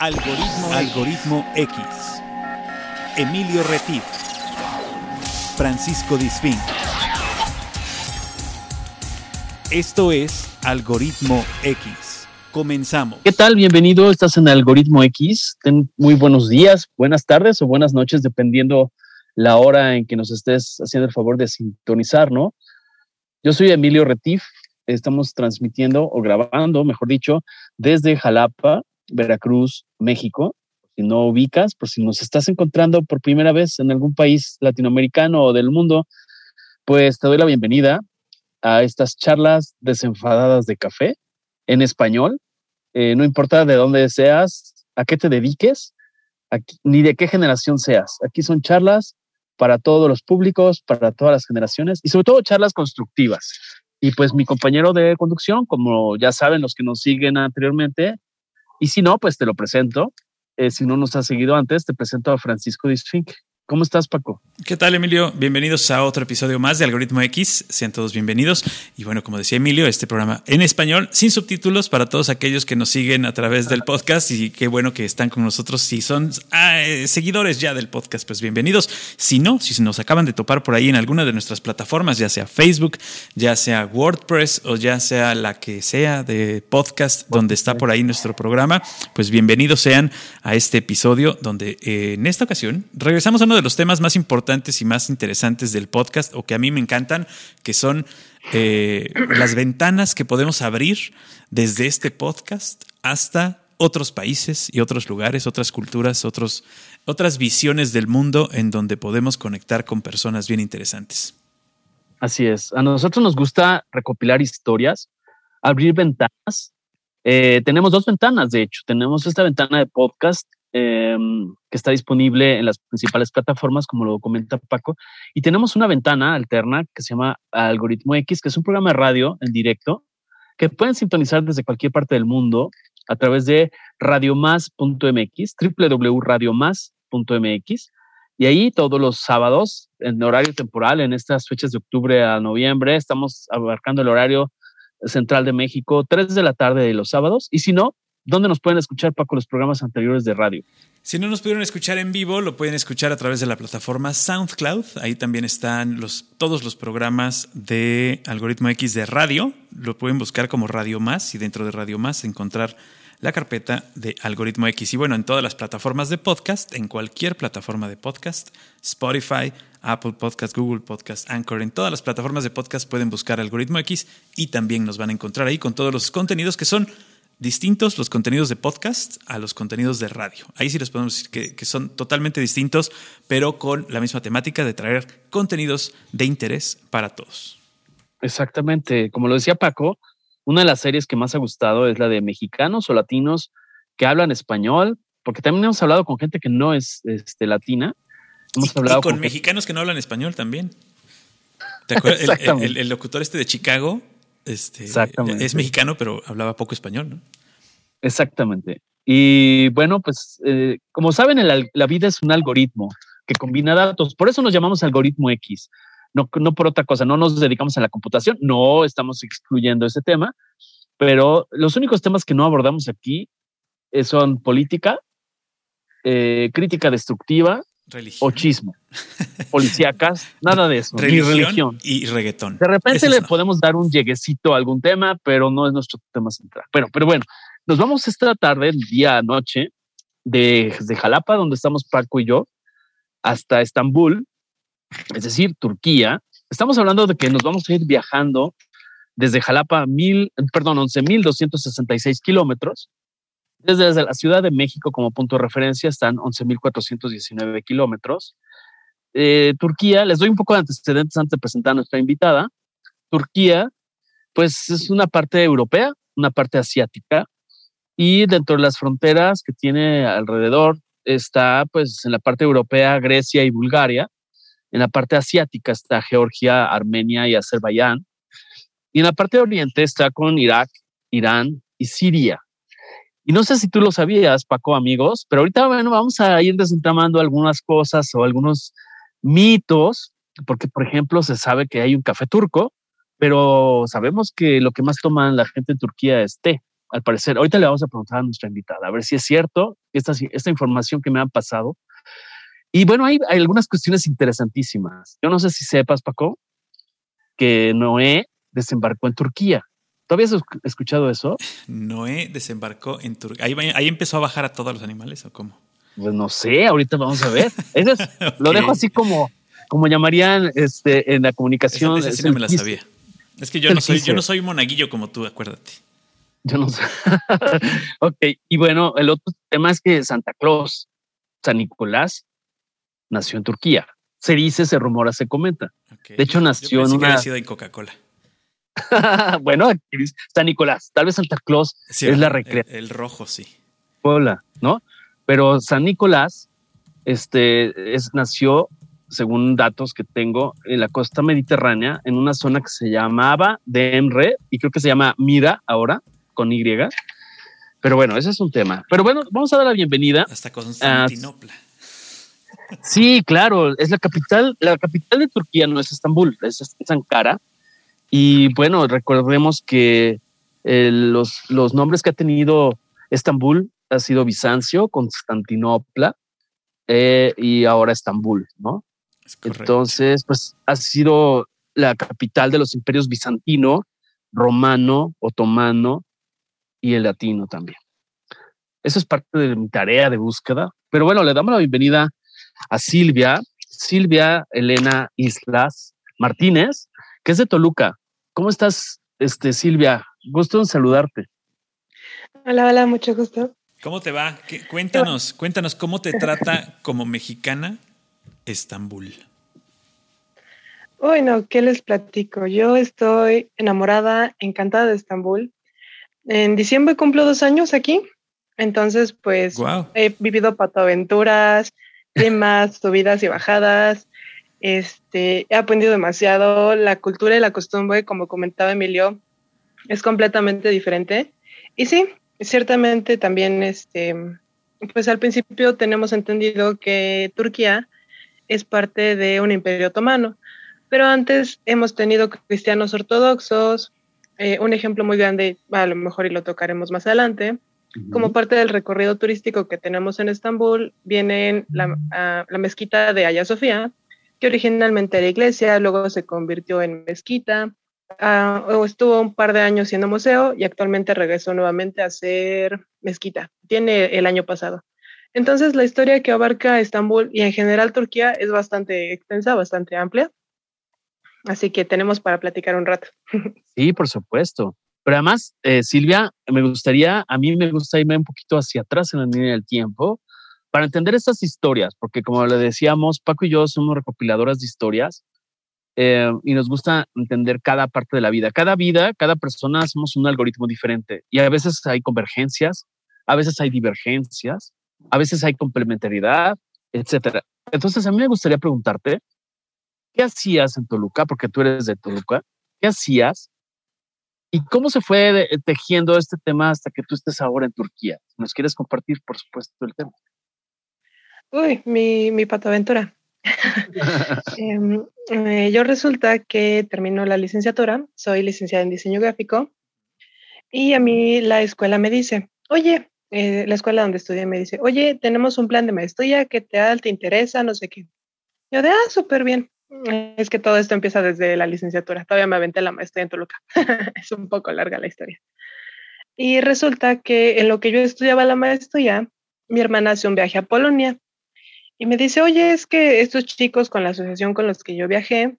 Algoritmo, Algoritmo X. Emilio Retif. Francisco Disfín. Esto es Algoritmo X. Comenzamos. ¿Qué tal? Bienvenido. Estás en Algoritmo X. Ten muy buenos días, buenas tardes o buenas noches, dependiendo la hora en que nos estés haciendo el favor de sintonizar, ¿no? Yo soy Emilio Retif. Estamos transmitiendo o grabando, mejor dicho, desde Jalapa, Veracruz, México. Si no ubicas, por si nos estás encontrando por primera vez en algún país latinoamericano o del mundo, pues te doy la bienvenida a estas charlas desenfadadas de café en español. Eh, no importa de dónde seas, a qué te dediques, ni de qué generación seas. Aquí son charlas para todos los públicos, para todas las generaciones y sobre todo charlas constructivas. Y pues mi compañero de conducción, como ya saben los que nos siguen anteriormente, y si no, pues te lo presento. Eh, si no nos has seguido antes, te presento a Francisco Disfink. ¿Cómo estás, Paco? ¿Qué tal, Emilio? Bienvenidos a otro episodio más de Algoritmo X. Sean todos bienvenidos. Y bueno, como decía Emilio, este programa en español, sin subtítulos, para todos aquellos que nos siguen a través del podcast. Y qué bueno que están con nosotros. Si son ah, eh, seguidores ya del podcast, pues bienvenidos. Si no, si nos acaban de topar por ahí en alguna de nuestras plataformas, ya sea Facebook, ya sea WordPress o ya sea la que sea de podcast donde está por ahí nuestro programa, pues bienvenidos sean a este episodio donde eh, en esta ocasión regresamos a uno de los temas más importantes y más interesantes del podcast o que a mí me encantan, que son eh, las ventanas que podemos abrir desde este podcast hasta otros países y otros lugares, otras culturas, otros, otras visiones del mundo en donde podemos conectar con personas bien interesantes. Así es. A nosotros nos gusta recopilar historias, abrir ventanas. Eh, tenemos dos ventanas, de hecho. Tenemos esta ventana de podcast Em, que está disponible en las principales plataformas, como lo comenta Paco. Y tenemos una ventana alterna que se llama Algoritmo X, que es un programa de radio en directo que pueden sintonizar desde cualquier parte del mundo a través de radiomás.mx, www.radiomás.mx. Y ahí todos los sábados, en horario temporal, en estas fechas de octubre a noviembre, estamos abarcando el horario central de México, 3 de la tarde de los sábados. Y si no, ¿Dónde nos pueden escuchar, Paco, los programas anteriores de radio? Si no nos pudieron escuchar en vivo, lo pueden escuchar a través de la plataforma SoundCloud. Ahí también están los, todos los programas de Algoritmo X de radio. Lo pueden buscar como Radio Más y dentro de Radio Más encontrar la carpeta de Algoritmo X. Y bueno, en todas las plataformas de podcast, en cualquier plataforma de podcast, Spotify, Apple Podcast, Google Podcast, Anchor, en todas las plataformas de podcast pueden buscar Algoritmo X y también nos van a encontrar ahí con todos los contenidos que son distintos los contenidos de podcast a los contenidos de radio. Ahí sí les podemos decir que, son totalmente distintos, pero con la misma temática de traer contenidos de interés para todos. Exactamente. Como lo decía Paco, una de las series que más ha gustado es la de mexicanos o latinos que hablan español, porque también hemos hablado con gente que no es este, latina. Hemos hablado con, mexicanos que no hablan español también. ¿Te acuerdas? el, locutor este de Chicago este, es mexicano, pero hablaba poco español, ¿no? Exactamente. Y bueno, pues eh, como saben, la vida es un algoritmo que combina datos. Por eso nos llamamos algoritmo X. No, no por otra cosa, no nos dedicamos a la computación, no estamos excluyendo ese tema, pero los únicos temas que no abordamos aquí eh, son política, eh, crítica destructiva o chismo. Policíacas, nada de eso. ni religión. Y reggaetón. De repente le podemos dar un lleguecito a algún tema, pero no es nuestro tema central. Pero, pero bueno, nos vamos esta tarde, día, noche, de, de Jalapa, donde estamos Paco y yo, hasta Estambul, es decir, Turquía. Estamos hablando de que nos vamos a ir viajando desde Jalapa, mil, perdón, 11.266 kilómetros desde la Ciudad de México como punto de referencia están 11.419 kilómetros. Eh, Turquía, les doy un poco de antecedentes antes de presentar a nuestra invitada. Turquía, pues es una parte europea, una parte asiática, y dentro de las fronteras que tiene alrededor está, pues en la parte europea, Grecia y Bulgaria. En la parte asiática está Georgia, Armenia y Azerbaiyán. Y en la parte oriente está con Irak, Irán y Siria. Y no sé si tú lo sabías, Paco, amigos, pero ahorita bueno, vamos a ir desentramando algunas cosas o algunos mitos, porque por ejemplo se sabe que hay un café turco, pero sabemos que lo que más toman la gente en Turquía es té, al parecer. Ahorita le vamos a preguntar a nuestra invitada, a ver si es cierto. esta, esta información que me han pasado. Y bueno, hay, hay algunas cuestiones interesantísimas. Yo no sé si sepas, Paco, que Noé desembarcó en Turquía. ¿Tú habías escuchado eso? Noé desembarcó en Turquía. Ahí, empezó a bajar a todos los animales o cómo? Pues no sé, ahorita vamos a ver. Eso Lo dejo así como, como llamarían este, en la comunicación. Esa, no me la sabía. Es que yo no, soy, yo no soy monaguillo como tú, acuérdate. Yo no sé. ok, y bueno, el otro tema es que Santa Claus, San Nicolás, nació en Turquía. Se dice, se rumora, se comenta. De hecho, nació en una. Que en Coca-Cola. bueno, San Nicolás, tal vez Santa Claus es la recreación. El, rojo, sí. Hola, ¿no? Pero San Nicolás este, es, nació, según datos que tengo, en la costa mediterránea, en una zona que se llamaba Demre y creo que se llama Mira ahora, con Y. Pero bueno, ese es un tema. Pero bueno, vamos a dar la bienvenida. Hasta Constantinopla. sí, claro, es la capital. La capital de Turquía no es Estambul, es Ankara y bueno, recordemos que eh, los, los nombres que ha tenido Estambul ha sido Bizancio, Constantinopla eh, y ahora Estambul, ¿no? Entonces, pues ha sido la capital de los imperios bizantino, romano, otomano y el latino también. Eso es parte de mi tarea de búsqueda. Pero bueno, le damos la bienvenida a Silvia, Silvia Elena Islas Martínez, que es de Toluca. ¿Cómo estás, este, Silvia? Gusto en saludarte. Hola, hola, mucho gusto. ¿Cómo te va? cuéntanos, cuéntanos cómo te trata como mexicana Estambul. Bueno, ¿qué les platico? Yo estoy enamorada, encantada de Estambul. En diciembre cumplo dos años aquí, entonces pues he vivido patoaventuras, temas, subidas y bajadas, este, he aprendido demasiado. La cultura y la costumbre, como comentaba Emilio, es completamente diferente. Y sí, ciertamente también, este, pues al principio tenemos entendido que Turquía es parte de un imperio otomano, pero antes hemos tenido cristianos ortodoxos. Eh, un ejemplo muy grande, a lo mejor y lo tocaremos más adelante, como parte del recorrido turístico que tenemos en Estambul, viene la, la mezquita de Hagia Sofía, que originalmente era iglesia, luego se convirtió en mezquita, uh, estuvo un par de años siendo museo y actualmente regresó nuevamente a ser mezquita. Tiene el año pasado. Entonces, la historia que abarca Estambul y en general Turquía es bastante extensa, bastante amplia. Así que tenemos para platicar un rato. Sí, por supuesto. Pero además, eh, Silvia, me gustaría, a mí me gusta irme un poquito hacia atrás en la línea del tiempo para entender estas historias, porque como le decíamos, Paco y yo somos recopiladoras de historias eh, y nos gusta entender cada parte de la vida. Cada vida, cada persona somos un algoritmo diferente y a veces hay convergencias, a veces hay divergencias, a veces hay complementariedad, etcétera. Entonces, a mí me gustaría preguntarte, ¿qué hacías en Toluca? Porque tú eres de Toluca. ¿Qué hacías? ¿Y cómo se fue tejiendo este tema hasta que tú estés ahora en Turquía? ¿Nos quieres compartir, por supuesto, el tema? Uy, mi, mi patoaventura. Em, eh, yo resulta que termino la licenciatura, soy licenciada en diseño gráfico y a mí la escuela me dice, oye, eh, la escuela donde estudié me dice, oye, tenemos un plan de maestría que te, te interesa, no sé qué. Yo de, ah, súper bien. Es que todo esto empieza desde la licenciatura. Todavía me aventé la maestría en Toluca. es un poco larga la historia. Y resulta que en lo que yo estudiaba la maestría, mi hermana hace un viaje a Polonia y me dice, oye, es que estos chicos con la asociación con los que yo viajé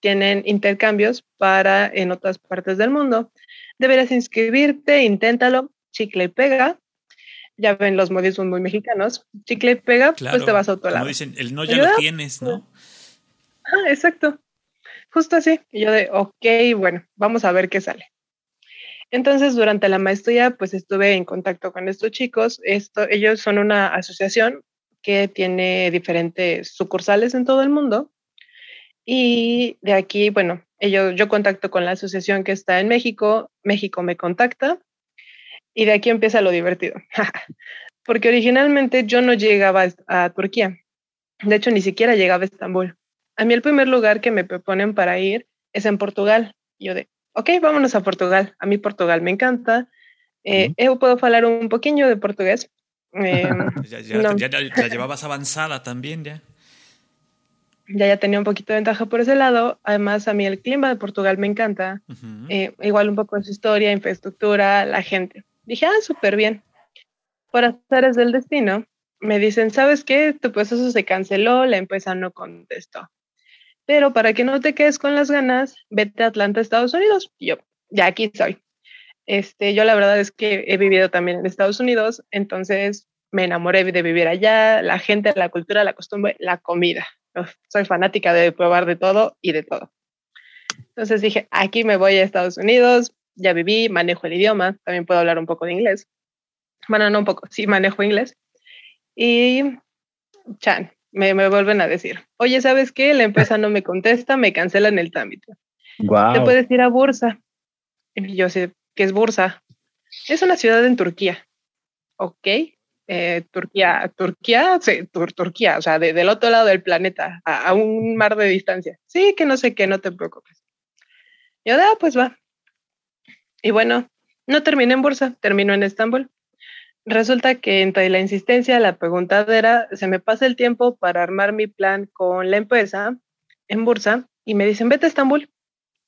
tienen intercambios para en otras partes del mundo. Deberás inscribirte, inténtalo, chicle y pega. Ya ven los modismos muy mexicanos. Chicle y pega, pues te vas a otro lado. dicen, el no ya lo tienes, ¿no? Ah, exacto. Justo así. Y yo de, ok, bueno, vamos a ver qué sale. Entonces, durante la maestría, pues estuve en contacto con estos chicos. Esto, ellos son una asociación que tiene diferentes sucursales en todo el mundo. Y de aquí, bueno, ellos, yo contacto con la asociación que está en México, México me contacta y de aquí empieza lo divertido. Porque originalmente yo no llegaba a Turquía. De hecho, ni siquiera llegaba a Estambul. A mí el primer lugar que me proponen para ir es en Portugal. Yo de, ok, vámonos a Portugal. A mí Portugal me encanta. Eh, puedo hablar un poquillo de portugués, Em, ya, ya, llevabas avanzada también, ya. Ya, ya tenía un poquito de ventaja por ese lado. Además, a mí el clima de Portugal me encanta. Eh, igual un poco de su historia, infraestructura, la gente. Dije, ah, súper bien. Por azares del destino, me dicen, ¿sabes qué? Tu proceso se canceló, la empresa no contestó. Pero para que no te quedes con las ganas, vete a Atlanta, Estados Unidos. Y yo, ya aquí soy. Este, yo la verdad es que he vivido también en Estados Unidos, entonces me enamoré de vivir allá, la gente, la cultura, la costumbre, la comida. Soy fanática de probar de todo y de todo. Entonces dije, aquí me voy a Estados Unidos, ya viví, manejo el idioma, también puedo hablar un poco de inglés. Bueno, no un poco, sí manejo inglés. Y, chan, me, me vuelven a decir, oye, ¿sabes qué? La empresa no me contesta, me cancelan el trámite. Wow. Te puedes ir a Bursa. Y yo sé, que es Bursa. Es una ciudad en Turquía. ¿Ok? Eh, Turquía, Turquía, sí, Turquía, o sea, del otro lado del planeta, a, un mar de distancia. Sí, que no sé qué, no te preocupes. Y ahora, pues va. Y bueno, no terminé en Bursa, termino en Estambul. Resulta que entre la insistencia, la preguntadera, se me pasa el tiempo para armar mi plan con la empresa en Bursa y me dicen, vete a Estambul.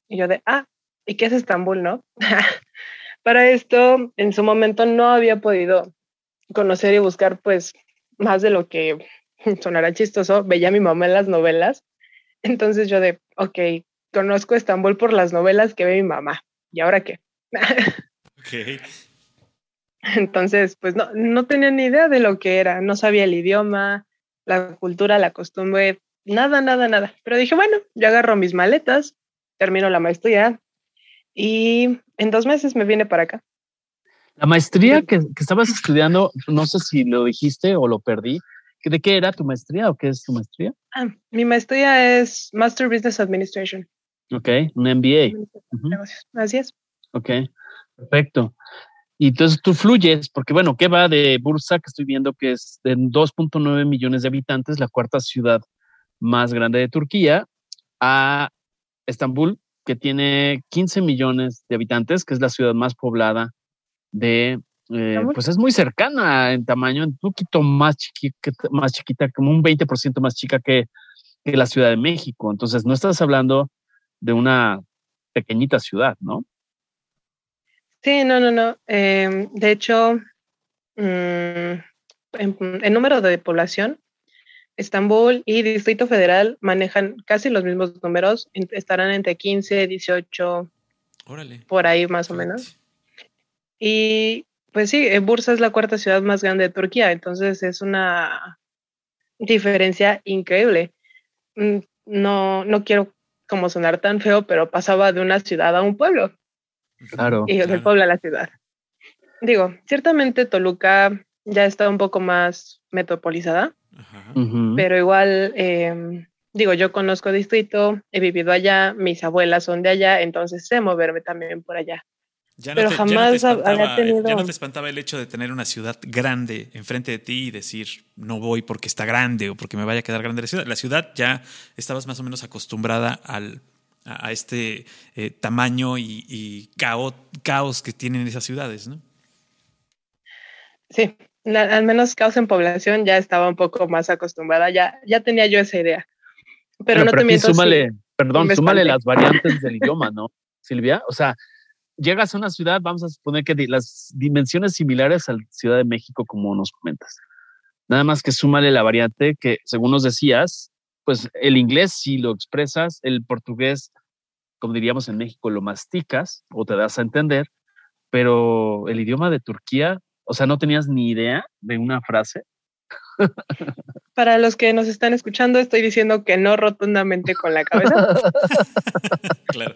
Y yo de, ah, ¿y qué es Estambul, no? Para esto, en su momento no había podido conocer y buscar pues más de lo que sonará chistoso, veía a mi mamá en las novelas. Entonces yo de, ok, conozco Estambul por las novelas que ve mi mamá. ¿Y ahora qué? okay. Entonces, pues no, no tenía ni idea de lo que era, no sabía el idioma, la cultura, la costumbre, nada, nada, nada. Pero dije, bueno, yo agarro mis maletas, termino la maestría, y en dos meses me vine para acá. La maestría que, estabas estudiando, no sé si lo dijiste o lo perdí. ¿De qué era tu maestría o qué es tu maestría? Ah, mi maestría es Master Business Administration. Ok, un MBA. Así es. Ok, perfecto. Y entonces tú fluyes, porque bueno, ¿qué va de Bursa, que estoy viendo que es de 2.9 millones de habitantes, la cuarta ciudad más grande de Turquía, a Estambul, que tiene 15 millones de habitantes, que es la ciudad más poblada de, eh, pues es muy cercana en tamaño, un poquito más chiquita, más chiquita como un 20% más chica que, que, la Ciudad de México. Entonces, no estás hablando de una pequeñita ciudad, ¿no? Sí, no, no, no. Em, de hecho, mm, en, número de población, Estambul y Distrito Federal manejan casi los mismos números, estarán entre 15, 18, por ahí más o menos. Y pues sí, Bursa es la cuarta ciudad más grande de Turquía, entonces es una diferencia increíble. Mm, no, no quiero como sonar tan feo, pero pasaba de una ciudad a un pueblo. Claro. Y del pueblo a la ciudad. Digo, ciertamente Toluca ya está un poco más metropolizada, pero igual, em, digo, yo conozco distrito, he vivido allá, mis abuelas son de allá, entonces sé moverme también por allá. pero jamás había tenido... Ya no te espantaba el hecho de tener una ciudad grande enfrente de ti y decir, no voy porque está grande o porque me vaya a quedar grande la ciudad. La ciudad ya estabas más o menos acostumbrada al, a, este eh, tamaño y, y caos, caos que tienen esas ciudades, ¿no? Sí, al menos causa en población ya estaba un poco más acostumbrada, ya, ya tenía yo esa idea. Pero, no te miento. Súmale, perdón, súmale las variantes del idioma, ¿no, Silvia? O sea, llegas a una ciudad, vamos a suponer que las dimensiones similares a la Ciudad de México, como nos comentas. Nada más que súmale la variante que, según nos decías, pues el inglés sí lo expresas, el portugués, como diríamos en México, lo masticas o te das a entender, pero el idioma de Turquía o sea, ¿no tenías ni idea de una frase? Para los que nos están escuchando, estoy diciendo que no rotundamente con la cabeza. claro.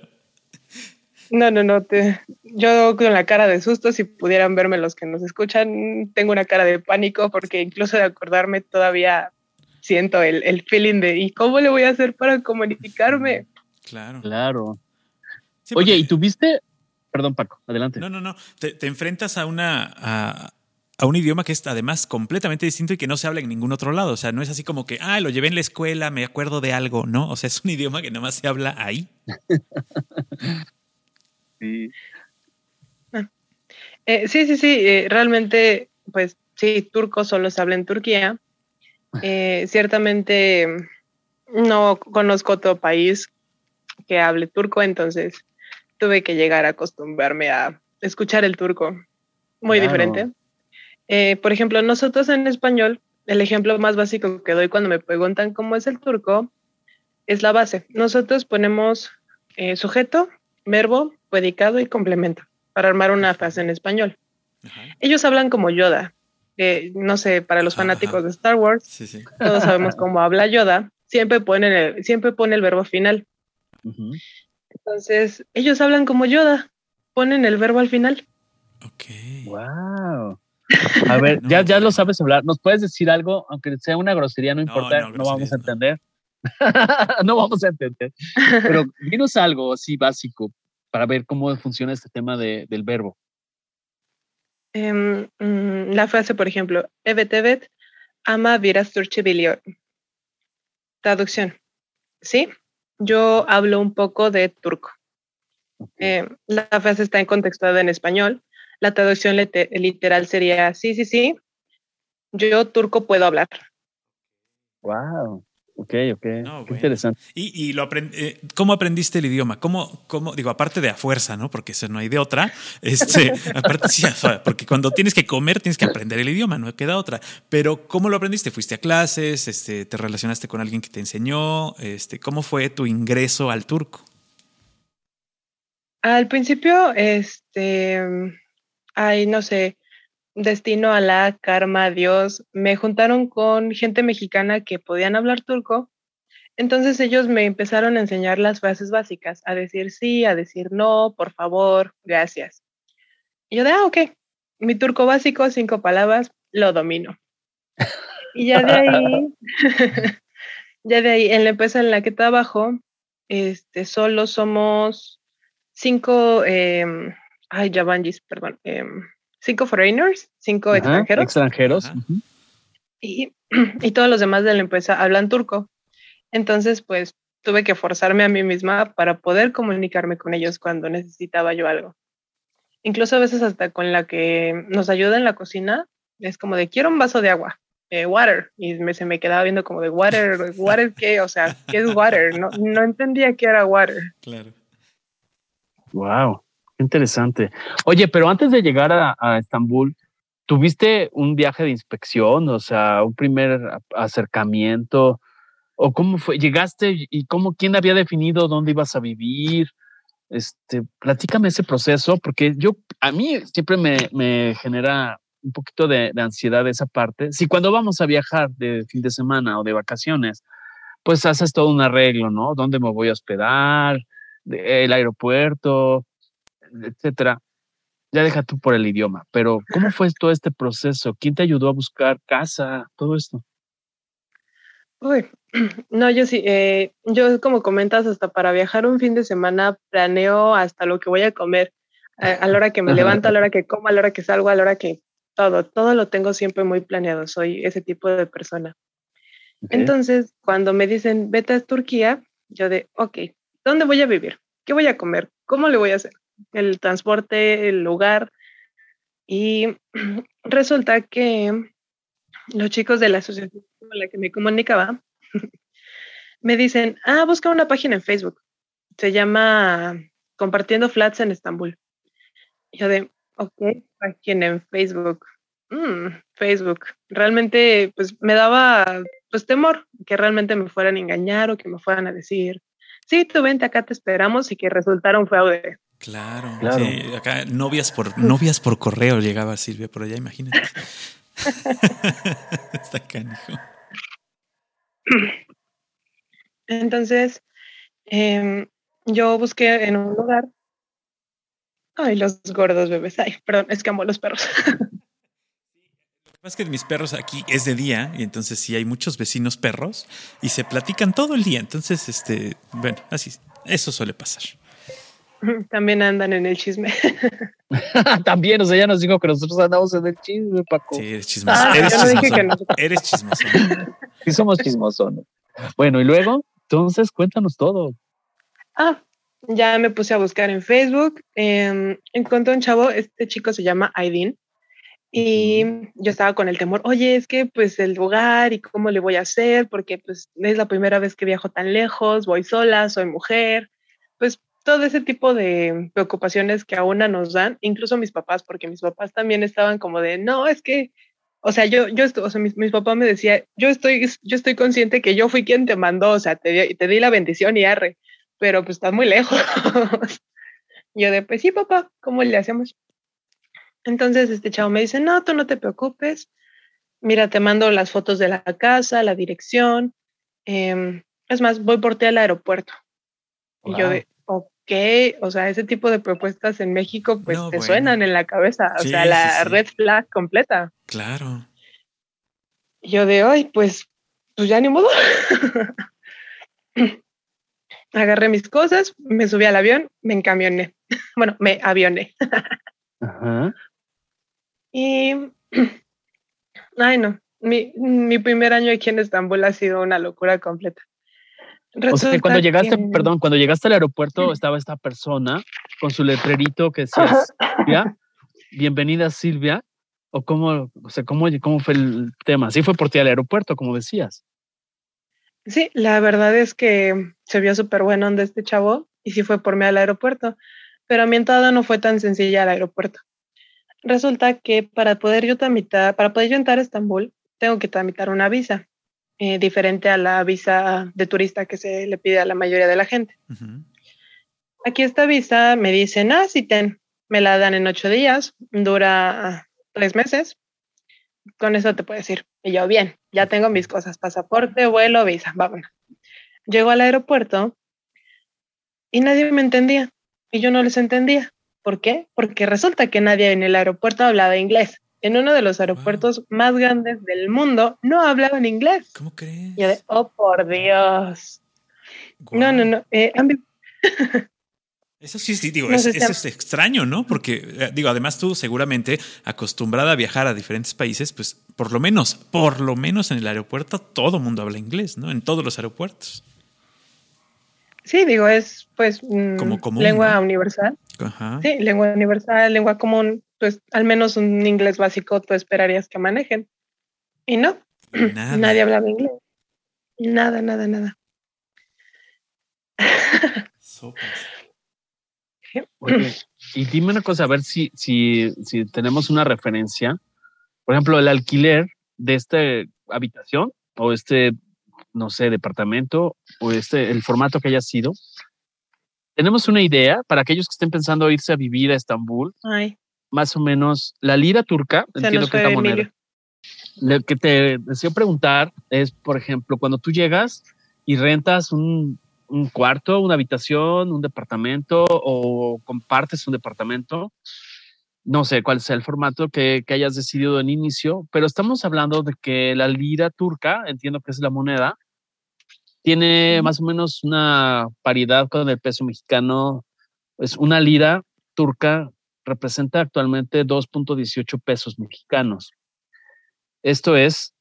No, no, no. Te, yo con la cara de susto, si pudieran verme los que nos escuchan, tengo una cara de pánico porque incluso de acordarme todavía siento el, el feeling de ¿y cómo le voy a hacer para comunicarme? Claro. Claro. Oye, ¿y tuviste Perdón, Paco, adelante. No, no, no. Te, enfrentas a una. A, un idioma que es además completamente distinto y que no se habla en ningún otro lado. O sea, no es así como que, ah, lo llevé en la escuela, me acuerdo de algo, ¿no? O sea, es un idioma que nada más se habla ahí. sí. Ah. Eh, sí, sí, sí. Eh, realmente, pues sí, turco solo se habla en Turquía. Eh, ciertamente no conozco otro país que hable turco, entonces tuve que llegar a acostumbrarme a escuchar el turco. Muy diferente. Eh, por ejemplo, nosotros en español, el ejemplo más básico que doy cuando me preguntan cómo es el turco es la base. Nosotros ponemos eh, sujeto, verbo, predicado y complemento para armar una frase en español. Ellos hablan como Yoda. no sé, para los fanáticos de Star Wars, todos sabemos cómo habla Yoda. Siempre, ponen el, siempre pone el verbo final. Entonces, ellos hablan como Yoda, ponen el verbo al final. Ok. Wow. A ver, ya, ya lo sabes hablar. ¿Nos puedes decir algo? Aunque sea una grosería, no importa, no, vamos a entender. no vamos a entender. Pero dinos algo así básico para ver cómo funciona este tema de, del verbo. Em, mm, la frase, por ejemplo, Evet evet ama biraz Türkçe Traducción. Sí, yo hablo un poco de turco. Eh, la frase está en contextuada en español. La traducción literal sería, sí, sí, sí, yo turco puedo hablar. Wow. Ok, ok. interesante. Y, lo eh, ¿cómo aprendiste el idioma? ¿Cómo, cómo, digo, aparte de a fuerza, ¿no? Porque eso no hay de otra. Este, aparte, sí, porque cuando tienes que comer, tienes que aprender el idioma, no queda otra. Pero, ¿cómo lo aprendiste? ¿Fuiste a clases? Este, ¿Te relacionaste con alguien que te enseñó? Este, ¿Cómo fue tu ingreso al turco? Al principio, este, hay, no sé, destino a la karma, Dios, me juntaron con gente mexicana que podían hablar turco. Entonces ellos me empezaron a enseñar las frases básicas, a decir sí, a decir no, por favor, gracias. Y yo de, ah, ok, mi turco básico, cinco palabras, lo domino. Y ya de ahí, ya de ahí, en la empresa en la que trabajo, este, solo somos cinco, eh, ay, Javangis, perdón, eh, cinco foreigners, cinco extranjeros. Extranjeros. Y, y, todos los demás de la empresa hablan turco. Entonces, pues tuve que forzarme a mí misma para poder comunicarme con ellos cuando necesitaba yo algo. Incluso a veces hasta con la que nos ayuda en la cocina, es como de quiero un vaso de agua, eh, water, y me, se me quedaba viendo como de water, water qué, o sea, ¿qué es water? No, no entendía qué era water. Claro. Wow. Interesante. Oye, pero antes de llegar a, Estambul, ¿tuviste un viaje de inspección? O sea, un primer acercamiento. ¿O cómo fue? ¿Llegaste y cómo, quién había definido dónde ibas a vivir? Este, platícame ese proceso, porque yo, a mí siempre me, genera un poquito de, ansiedad esa parte. Si cuando vamos a viajar de fin de semana o de vacaciones, pues haces todo un arreglo, ¿no? ¿Dónde me voy a hospedar? El aeropuerto, etcétera, ya deja tú por el idioma, pero ¿cómo fue todo este proceso? ¿Quién te ayudó a buscar casa? Todo esto. Uy, no, yo sí, eh, yo como comentas, hasta para viajar un fin de semana planeo hasta lo que voy a comer, a, la hora que me levanto, a la hora que como, a la hora que salgo, a la hora que todo, todo lo tengo siempre muy planeado, soy ese tipo de persona. Entonces, cuando me dicen, vete a Turquía, yo de, ok, ¿dónde voy a vivir? ¿Qué voy a comer? ¿Cómo le voy a hacer? El transporte, el lugar. Y resulta que los chicos de la asociación con la que me comunicaba me dicen, ah, busca una página en Facebook. Se llama Compartiendo Flats en Estambul. yo de, ok, página en Facebook. Mm, Facebook. Realmente, pues me daba, pues temor que realmente me fueran a engañar o que me fueran a decir, sí, tú vente acá, te esperamos y que resultara un fraude. Claro, Sí, acá novias por, novias por correo llegaba Silvia por allá, imagínate. Está canijo. Entonces, em, yo busqué en un lugar. Ay, los gordos bebés. Ay, perdón, es que amo los perros. Lo que pasa es que mis perros aquí es de día y entonces sí hay muchos vecinos perros y se platican todo el día. Entonces, este, bueno, así, eso suele pasar. También andan en el chisme. También, o sea, ya nos dijo que nosotros andamos en el chisme, Paco. Sí, eres chismoso. Ah, eres, chismoso. eres chismoso. Sí, somos chismosos. Bueno, y luego, entonces, cuéntanos todo. Ah, ya me puse a buscar en Facebook. Eh, encontré un chavo, este chico se llama Aidin, Y yo estaba con el temor, oye, es que pues el lugar y cómo le voy a hacer, porque pues es la primera vez que viajo tan lejos, voy sola, soy mujer, pues todo ese tipo de preocupaciones que a una nos dan, incluso mis papás, porque mis papás también estaban como de, no, es que, o sea, yo, yo, o sea, mis, mis papás me decía, yo estoy, yo estoy consciente que yo fui quien te mandó, o sea, te, te di la bendición y arre, pero pues estás muy lejos. yo de, pues sí, papá, ¿cómo le hacemos? Entonces este chavo me dice, no, tú no te preocupes, mira, te mando las fotos de la casa, la dirección, em, es más, voy por ti al aeropuerto. Y yo de, ok, o sea, ese tipo de propuestas en México pues te suenan en la cabeza, o sea, la red flag completa. Claro. yo de hoy, pues, pues ya ni modo. Agarré mis cosas, me subí al avión, me encamioné. bueno, me avioné. Ajá. Y, ay no, mi, mi primer año aquí en Estambul ha sido una locura completa o sea, cuando llegaste, perdón, cuando llegaste al aeropuerto estaba esta persona con su letrerito que decía Silvia, bienvenida Silvia, o cómo, o sea, cómo, cómo fue el tema. Sí fue por ti al aeropuerto, como decías. Sí, la verdad es que se vio súper bueno de este chavo y sí fue por mí al aeropuerto, pero mi entrada no fue tan sencilla al aeropuerto. Resulta que para poder yo tramitar, para poder yo entrar a Estambul, tengo que tramitar una visa. Eh, diferente a la visa de turista que se le pide a la mayoría de la gente. Aquí esta visa me dicen, ah, sí, ten, me la dan en ocho días, dura tres meses, con eso te puedo decir. Y yo, bien, ya tengo mis cosas, pasaporte, vuelo, visa, vámonos. Llego al aeropuerto y nadie me entendía y yo no les entendía. ¿Por qué? Porque resulta que nadie en el aeropuerto hablaba inglés en uno de los aeropuertos más grandes del mundo, no hablaban inglés. ¿Cómo crees? Y de, oh, por Dios. No, no, no. Eh, eso sí, sí digo, es, es, extraño, ¿no? Porque, eh, digo, además tú seguramente acostumbrada a viajar a diferentes países, pues por lo menos, por lo menos en el aeropuerto todo mundo habla inglés, ¿no? En todos los aeropuertos. Sí, digo, es pues mm, Como lengua universal. Ajá. Sí, lengua universal, lengua común pues al menos un inglés básico tú esperarías que manejen. Y no, nadie hablaba inglés. Nada, nada, nada. y dime una cosa, a ver si, si, si tenemos una referencia. Por ejemplo, el alquiler de esta habitación o este, no sé, departamento o este, el formato que haya sido. Tenemos una idea para aquellos que estén pensando irse a vivir a Estambul. Ay más o menos la lira turca, entiendo que es la moneda. Lo que te deseo preguntar es, por ejemplo, cuando tú llegas y rentas un, un cuarto, una habitación, un departamento o compartes un departamento, no sé cuál sea el formato que, que, hayas decidido en inicio, pero estamos hablando de que la lira turca, entiendo que es la moneda, tiene más o menos una paridad con el peso mexicano. Es una lira turca representa actualmente 2.18 pesos mexicanos. Esto es,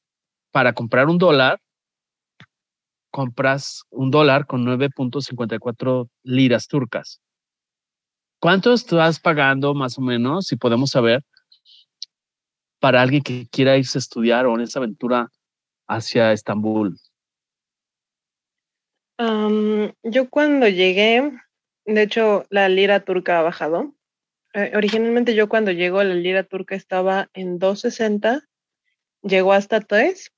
para comprar un dólar, compras un dólar con 9.54 liras turcas. ¿Cuánto estás pagando más o menos, si podemos saber, para alguien que quiera irse a estudiar o en esa aventura hacia Estambul? Yo cuando llegué, de hecho, la lira turca ha bajado. Eh, originalmente yo cuando llegó la lira turca estaba en 260, llegó hasta 3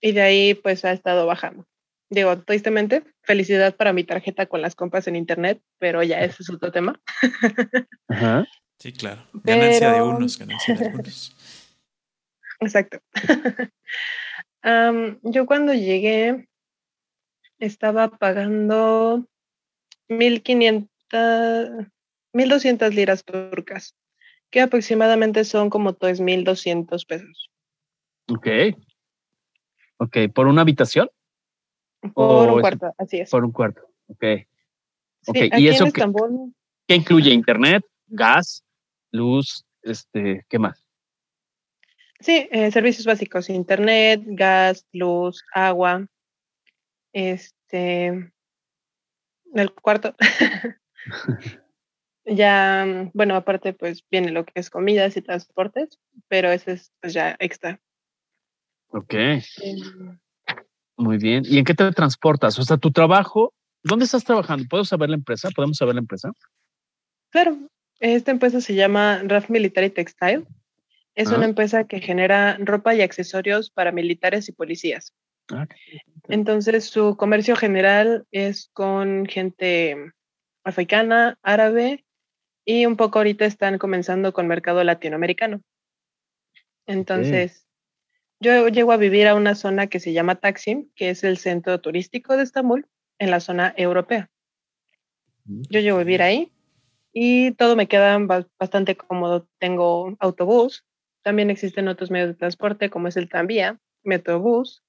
y de ahí pues ha estado bajando. Digo, tristemente, felicidad para mi tarjeta con las compras en internet, pero ya ese es otro tema. Ajá. Sí, claro. Ganancia de unos, ganancia de algunos. Exacto. yo cuando llegué estaba pagando 1500, 1.200 liras turcas, que aproximadamente son como 3.200 pesos. Ok. Ok, ¿por una habitación? Por un cuarto, así es. Por un cuarto, ok. Ok, ¿y eso qué, qué, incluye? ¿Internet, gas, luz, este, qué más? Sí, eh, servicios básicos, internet, gas, luz, agua, este, el cuarto. Ya, bueno, aparte pues viene lo que es comidas y transportes, pero ese es pues, ya extra. Ok. Em, Muy bien. ¿Y en qué te transportas? O sea, tu trabajo, ¿dónde estás trabajando? ¿Puedo saber la empresa? ¿Podemos saber la empresa? Claro. Esta empresa se llama RAF Military Textile. Es una ah. empresa que genera ropa y accesorios para militares y policías. Ah, Entonces, su comercio general es con gente africana, árabe y un poco ahorita están comenzando con mercado latinoamericano. Entonces, yo llego a vivir a una zona que se llama Taksim, que es el centro turístico de Estambul, en la zona europea. Yo llego a vivir ahí y todo me queda bastante cómodo. Tengo autobús, también existen otros medios de transporte como es el tranvía, metrobús,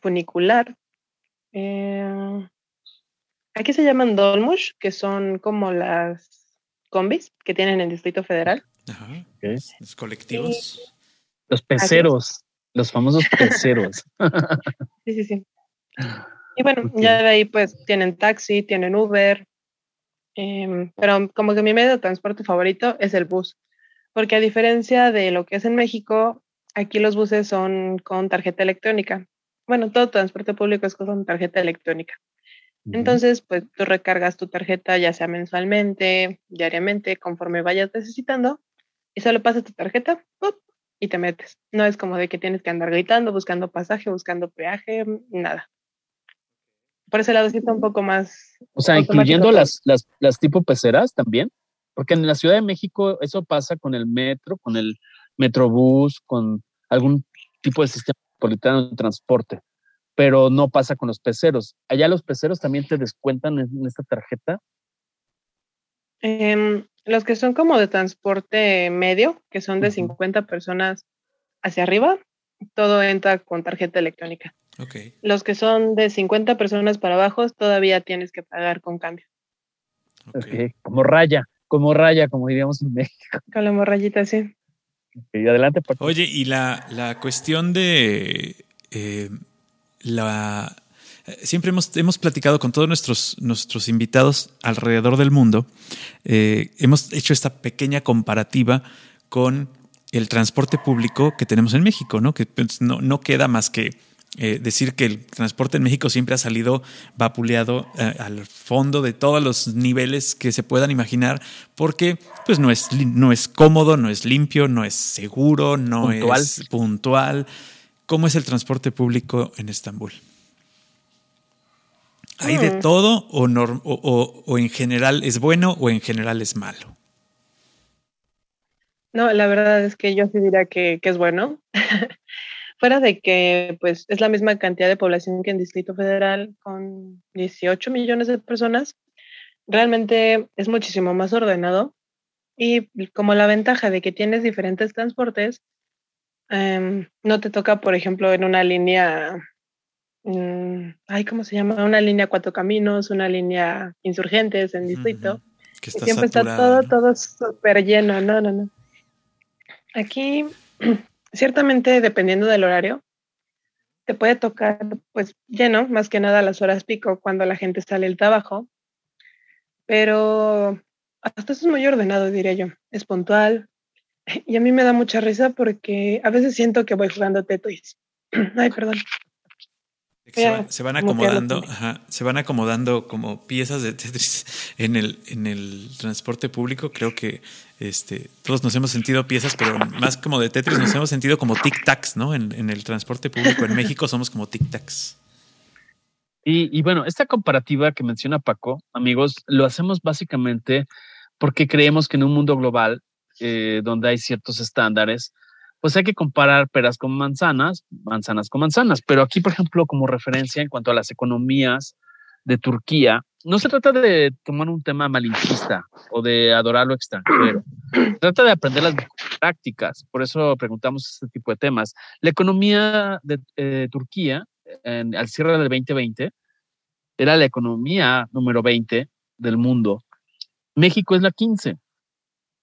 funicular. Eh, aquí se llaman dolmush, que son como las combis que tienen el Distrito Federal. Ajá. Los colectivos. los peceros, los famosos peceros. sí, sí, sí. Y bueno, ya de ahí pues tienen taxi, tienen Uber, em, pero como que mi medio de transporte favorito es el bus, porque a diferencia de lo que es en México, aquí los buses son con tarjeta electrónica. Bueno, todo transporte público es con tarjeta electrónica. Entonces, pues tú recargas tu tarjeta ya sea mensualmente, diariamente, conforme vayas necesitando, y solo pasas tu tarjeta y te metes. No es como de que tienes que andar gritando, buscando pasaje, buscando peaje, nada. Por ese lado sí está un poco más... O sea, incluyendo las, las, las tipo peceras también, porque en la Ciudad de México eso pasa con el metro, con el metrobús, con algún tipo de sistema metropolitano de transporte pero no pasa con los peceros. ¿Allá los peceros también te descuentan en, esta tarjeta? Em, los que son como de transporte medio, que son de 50 personas hacia arriba, todo entra con tarjeta electrónica. Okay. Los que son de 50 personas para abajo, todavía tienes que pagar con cambio. Okay. Como raya, como raya, como diríamos en México. Con la morrayita, sí. adelante. Oye, y la, la cuestión de eh, la, siempre hemos, hemos platicado con todos nuestros, nuestros invitados alrededor del mundo, eh, hemos hecho esta pequeña comparativa con el transporte público que tenemos en México, ¿no? Que pues, no, no queda más que eh, decir que el transporte en México siempre ha salido vapuleado eh, al fondo de todos los niveles que se puedan imaginar, porque pues no es, no es cómodo, no es limpio, no es seguro, no es puntual. ¿Cómo es el transporte público en Estambul? ¿Hay de mm. todo o, en general es bueno o en general es malo? No, la verdad es que yo sí diría que, es bueno. Fuera de que pues es la misma cantidad de población que en Distrito Federal con 18 millones de personas, realmente es muchísimo más ordenado y como la ventaja de que tienes diferentes transportes, Em, no te toca, por ejemplo, en una línea, mm, ay, ¿cómo se llama? Una línea cuatro caminos, una línea insurgentes en distrito. siempre está todo, todo súper lleno. No, no, no. Aquí, ciertamente, dependiendo del horario, te puede tocar, pues, lleno, más que nada a las horas pico, cuando la gente sale del trabajo. Pero hasta eso es muy ordenado, diría yo. Es puntual, y a mí me da mucha risa porque a veces siento que voy jugando Tetris. Ay, perdón. Se, van acomodando, se van acomodando como piezas de Tetris en el, en el transporte público. Creo que este, todos nos hemos sentido piezas, pero más como de Tetris nos hemos sentido como tic-tacs, ¿no? En, en, el transporte público en México somos como tic-tacs. Y, y bueno, esta comparativa que menciona Paco, amigos, lo hacemos básicamente porque creemos que en un mundo global eh, donde hay ciertos estándares, pues hay que comparar peras con manzanas, manzanas con manzanas. Pero aquí, por ejemplo, como referencia en cuanto a las economías de Turquía, no se trata de tomar un tema malinchista o de adorar lo extranjero. Se trata de aprender las prácticas. Por eso preguntamos este tipo de temas. La economía de eh, Turquía, al cierre del 2020, era la economía número 20 del mundo. México es la 15.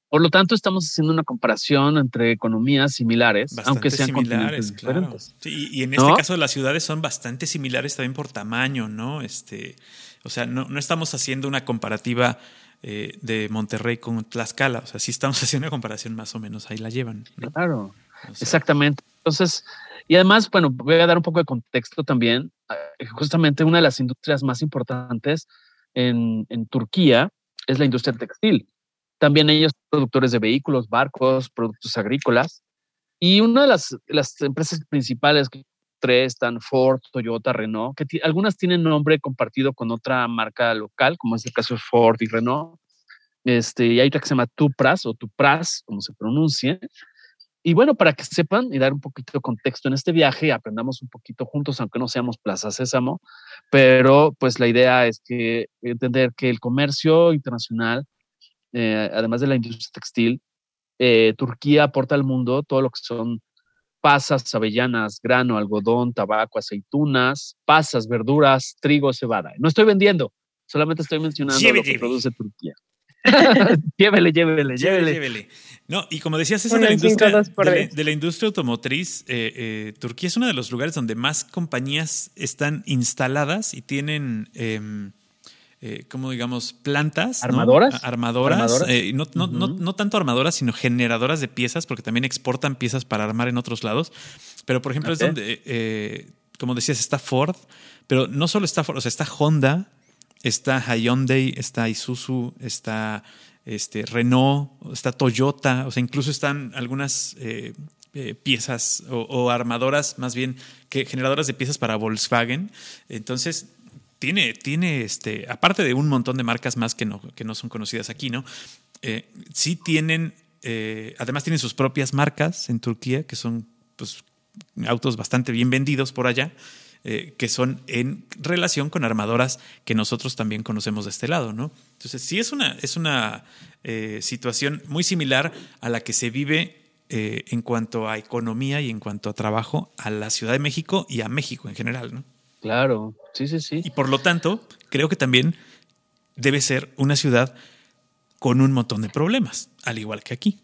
Por lo tanto, estamos haciendo una comparación entre economías similares, aunque sean similares, diferentes. y en este caso las ciudades son bastante similares también por tamaño, ¿no? Este, o sea, no, no estamos haciendo una comparativa eh, de Monterrey con Tlaxcala. O sea, si estamos haciendo una comparación más o menos, ahí la llevan. Claro, exactamente. Entonces, y además, bueno, voy a dar un poco de contexto también. Eh, justamente una de las industrias más importantes en, en Turquía es la industria textil. También ellos productores de vehículos, barcos, productos agrícolas. Y una de las, las empresas principales que tres están Ford, Toyota, Renault, que algunas tienen nombre compartido con otra marca local, como es el caso de Ford y Renault. Este, y hay otra que se llama Tupras o Tupras, como se pronuncie. Y bueno, para que sepan y dar un poquito de contexto en este viaje, aprendamos un poquito juntos, aunque no seamos Plaza Sésamo, pero pues la idea es que entender que el comercio internacional, eh, además de la industria textil, eh, Turquía aporta al mundo todo lo que son pasas, avellanas, grano, algodón, tabaco, aceitunas, pasas, verduras, trigo, cebada. No estoy vendiendo, solamente estoy mencionando lo que produce Turquía. llévele, llévele, llévele, No, y como decías, eso de la, industria, de, la, industria automotriz, eh, eh, Turquía es uno de los lugares donde más compañías están instaladas y tienen em, eh, como digamos, plantas. ¿Armadoras? Armadoras. Eh, no, no, tanto armadoras, sino generadoras de piezas, porque también exportan piezas para armar en otros lados. Pero, por ejemplo, es donde, eh, como decías, está Ford, pero no solo está Ford, o sea, está Honda, está Hyundai, está Isuzu, está este, Renault, está Toyota, o sea, incluso están algunas piezas o, o, armadoras, más bien que generadoras de piezas para Volkswagen. Entonces, tiene, tiene este, aparte de un montón de marcas más que no, que no son conocidas aquí, ¿no? Eh, sí tienen, eh, además tienen sus propias marcas en Turquía, que son pues, autos bastante bien vendidos por allá, eh, que son en relación con armadoras que nosotros también conocemos de este lado, ¿no? Entonces, sí es una, es una situación muy similar a la que se vive en cuanto a economía y en cuanto a trabajo a la Ciudad de México y a México en general, ¿no? Claro, sí, sí, sí. Y por lo tanto, creo que también debe ser una ciudad con un montón de problemas, al igual que aquí.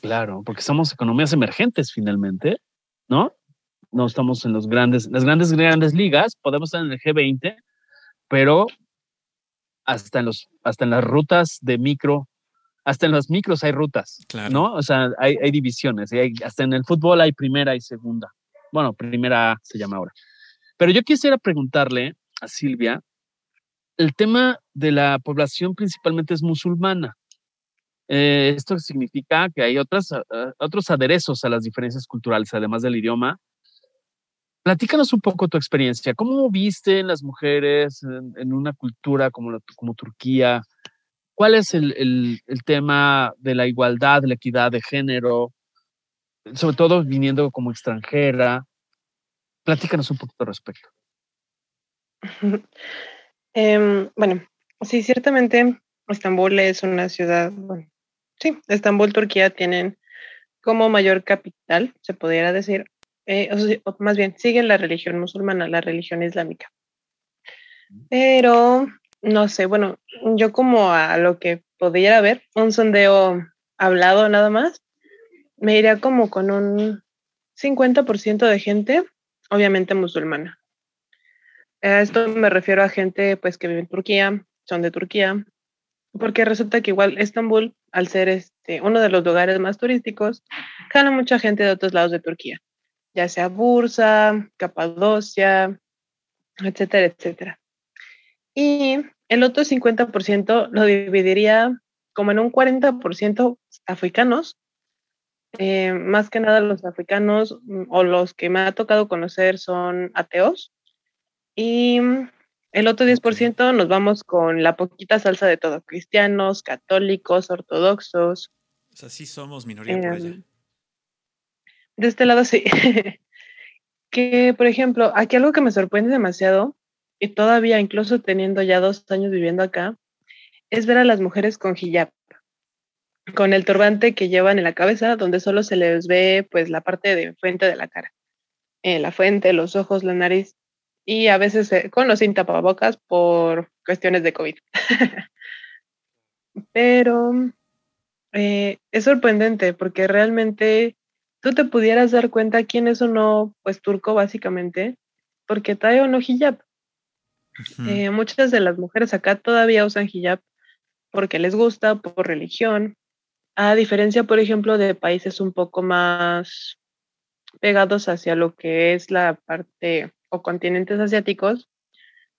Claro, porque somos economías emergentes finalmente, ¿no? No estamos en los grandes, las grandes, grandes ligas, podemos estar en el G20, pero hasta en los, hasta en las rutas de micro, hasta en los micros hay rutas, claro. ¿no? O sea, hay, hay divisiones, hasta en el fútbol hay primera y segunda. Bueno, primera se llama ahora. Pero yo quisiera preguntarle a Silvia, el tema de la población principalmente es musulmana. Eh, esto significa que hay otras, otros aderezos a las diferencias culturales, además del idioma. Platícanos un poco tu experiencia. ¿Cómo viste las mujeres en, una cultura como, como Turquía? ¿Cuál es el, el, tema de la igualdad, la equidad de género? Sobre todo viniendo como extranjera. Platícanos un poquito al respecto. Em, bueno, sí, ciertamente Estambul es una ciudad, bueno, sí, Estambul, Turquía tienen como mayor capital, se pudiera decir, eh, o, más bien, siguen la religión musulmana, la religión islámica. Pero, no sé, bueno, yo como a lo que pudiera ver, un sondeo hablado nada más, me iría como con un 50% de gente obviamente musulmana. A esto me refiero a gente pues que vive en Turquía, son de Turquía, porque resulta que igual Estambul, al ser este, uno de los lugares más turísticos, jala mucha gente de otros lados de Turquía, ya sea Bursa, Capadocia, etcétera, etcétera. Y el otro 50% lo dividiría como en un 40% africanos eh, más que nada los africanos mm, o los que me ha tocado conocer son ateos. Y mm, el otro 10% nos vamos con la poquita salsa de todo, cristianos, católicos, ortodoxos. O sea, sí somos minoría por allá. Em, de este lado sí. que, por ejemplo, aquí algo que me sorprende demasiado, y todavía incluso teniendo ya dos años viviendo acá, es ver a las mujeres con hijab con el turbante que llevan en la cabeza, donde solo se les ve pues la parte de frente de la cara, eh, la frente, los ojos, la nariz y a veces eh, con los sin tapabocas por cuestiones de COVID. Pero eh, es sorprendente porque realmente tú te pudieras dar cuenta quién es o no, pues turco básicamente, porque trae o no hijab. muchas de las mujeres acá todavía usan hijab porque les gusta, por religión, a diferencia, por ejemplo, de países un poco más pegados hacia lo que es la parte o continentes asiáticos,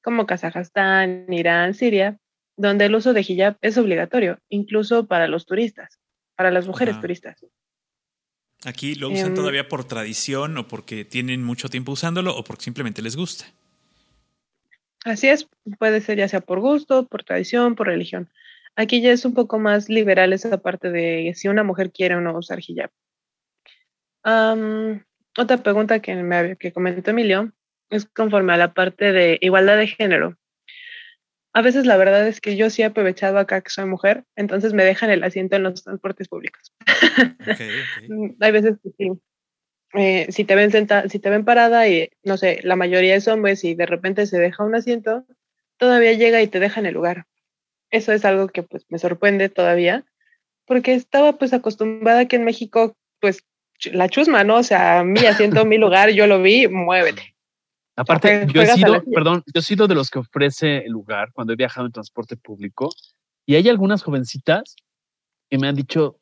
como Kazajstán, Irán, Siria, donde el uso de hijab es obligatorio, incluso para los turistas, para las mujeres turistas. Aquí lo usan em, todavía por tradición o porque tienen mucho tiempo usándolo o porque simplemente les gusta. Así es, puede ser ya sea por gusto, por tradición, por religión. Aquí ya es un poco más liberal esa parte de si una mujer quiere o no usar hijab. otra pregunta que, me, que comentó Emilio es conforme a la parte de igualdad de género. A veces la verdad es que yo sí he aprovechado acá que soy mujer, entonces me dejan el asiento en los transportes públicos. Hay veces que sí. Eh, si te ven senta si te ven parada y no sé, la mayoría es hombres y de repente se deja un asiento, todavía llega y te dejan el lugar. Eso es algo que pues me sorprende todavía, porque estaba pues acostumbrada que en México pues la chusma, ¿no? O sea, mi asiento, mi lugar, yo lo vi, muévete. Aparte, yo he sido, perdón, yo he sido de los que ofrece el lugar cuando he viajado en transporte público y hay algunas jovencitas que me han dicho,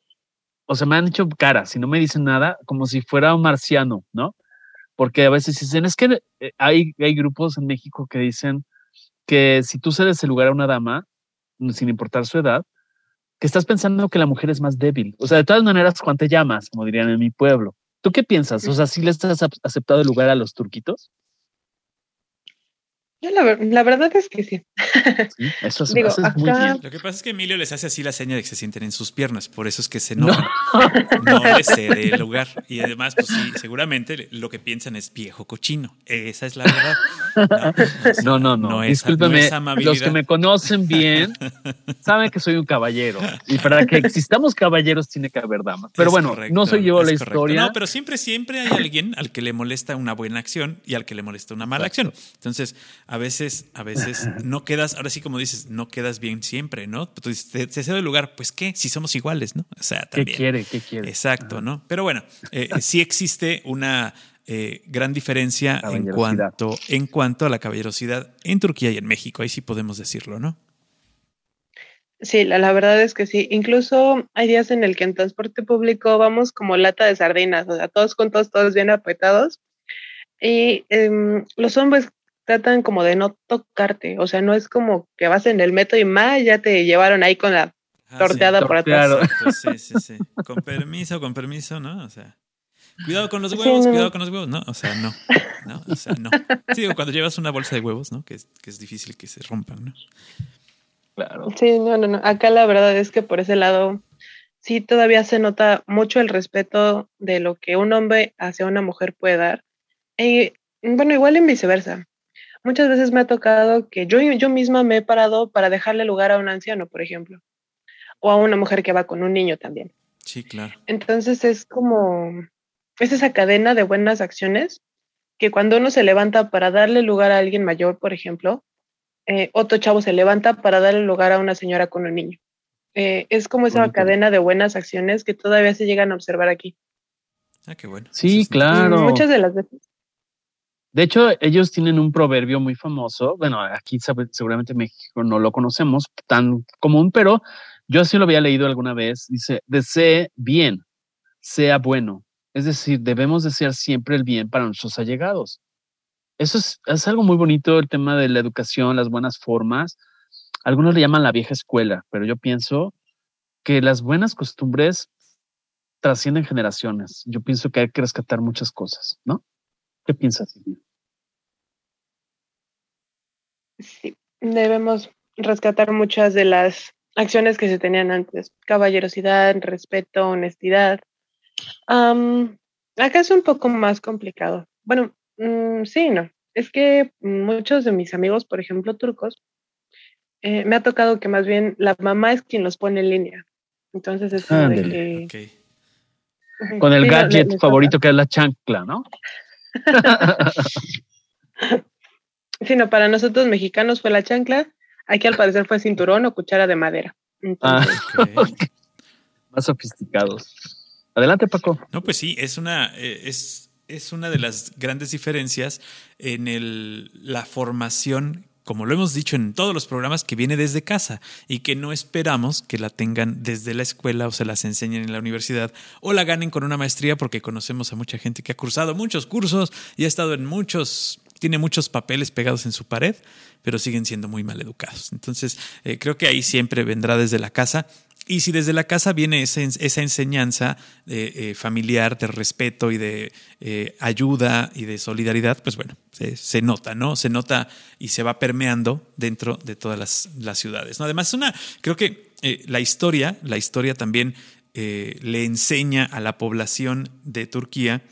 o sea, me han dicho cara, si no me dicen nada, como si fuera un marciano, ¿no? Porque a veces dicen, es que eh, hay, hay grupos en México que dicen que si tú cedes el lugar a una dama, sin importar su edad, que estás pensando que la mujer es más débil. O sea, de todas maneras, Juan te llamas, como dirían en mi pueblo. ¿Tú qué piensas? O sea, ¿sí les has aceptado el lugar a los turquitos? La, verdad es que sí. eso es, muy bien. Lo que pasa es que Emilio les hace así la seña de que se sienten en sus piernas, por eso es que se no, no les cede el lugar. Y además, pues sí, seguramente lo que piensan es viejo cochino. Esa es la verdad. No, no, no. Discúlpeme, los que me conocen bien saben que soy un caballero. Y para que existamos caballeros tiene que haber damas. Pero bueno, no soy yo la historia. No, pero siempre, siempre hay alguien al que le molesta una buena acción y al que le molesta una mala acción. Entonces, a veces, a veces no quedas, ahora sí como dices, no quedas bien siempre, ¿no? Tú te, te cedo el lugar, pues qué, si somos iguales, ¿no? O sea, también. ¿Qué quiere? ¿Qué quiere? Exacto, ¿no? Pero bueno, eh, sí existe una eh, gran diferencia en cuanto, en cuanto a la caballerosidad en Turquía y en México, ahí sí podemos decirlo, ¿no? Sí, la, verdad es que sí. Incluso hay días en el que en transporte público vamos como lata de sardinas, o sea, todos juntos, todos bien apretados. Y em, los hombres tratan como de no tocarte, o sea, no es como que vas en el metro y más ya te llevaron ahí con la ah, torteada por atrás. sí, sí, sí. Con permiso, con permiso, ¿no? O sea, cuidado con los huevos, cuidado con los huevos, ¿no? O sea, no, no, o sea, no. Sí, cuando llevas una bolsa de huevos, ¿no? Que es, que es difícil que se rompan, ¿no? Claro. Sí, no, no, no. Acá la verdad es que por ese lado sí todavía se nota mucho el respeto de lo que un hombre hacia una mujer puede dar. Y bueno, igual en viceversa muchas veces me ha tocado que yo, yo misma me he parado para dejarle lugar a un anciano, por ejemplo, o a una mujer que va con un niño también. Sí, claro. Entonces es como, es esa cadena de buenas acciones que cuando uno se levanta para darle lugar a alguien mayor, por ejemplo, eh, otro chavo se levanta para darle lugar a una señora con un niño. Eh, es como esa cadena de buenas acciones que todavía se llegan a observar aquí. Ah, qué bueno. Sí, claro. Muchas de las veces. De hecho, ellos tienen un proverbio muy famoso. Bueno, aquí seguramente en México no lo conocemos tan común, pero yo sí lo había leído alguna vez. Dice, desee bien, sea bueno. Es decir, debemos desear siempre el bien para nuestros allegados. Eso es, es algo muy bonito, el tema de la educación, las buenas formas. Algunos le llaman la vieja escuela, pero yo pienso que las buenas costumbres trascienden generaciones. Yo pienso que hay que rescatar muchas cosas, ¿no? ¿Qué piensas? Sí, debemos rescatar muchas de las acciones que se tenían antes. Caballerosidad, respeto, honestidad. acá es un poco más complicado. Bueno, mm, sí, no. Es que muchos de mis amigos, por ejemplo, turcos, eh, me ha tocado que más bien la mamá es quien los pone en línea. Entonces es como de que... Con el gadget favorito que es la chancla, ¿no? sino para nosotros mexicanos fue la chancla. Aquí al parecer fue cinturón o cuchara de madera. Ah, Más sofisticados. Adelante, Paco. No, pues sí, es una, eh, es, es una de las grandes diferencias en el, la formación como lo hemos dicho en todos los programas, que viene desde casa y que no esperamos que la tengan desde la escuela o se las enseñen en la universidad o la ganen con una maestría porque conocemos a mucha gente que ha cursado muchos cursos y ha estado en muchos, tiene muchos papeles pegados en su pared, pero siguen siendo muy mal educados. Entonces, eh, creo que ahí siempre vendrá desde la casa y si desde la casa viene esa, enseñanza eh, familiar de respeto y de eh, ayuda y de solidaridad, pues bueno, se, nota, ¿no? Se nota y se va permeando dentro de todas las, ciudades. ¿no? Además, una, creo que la historia, la historia también le enseña a la población de Turquía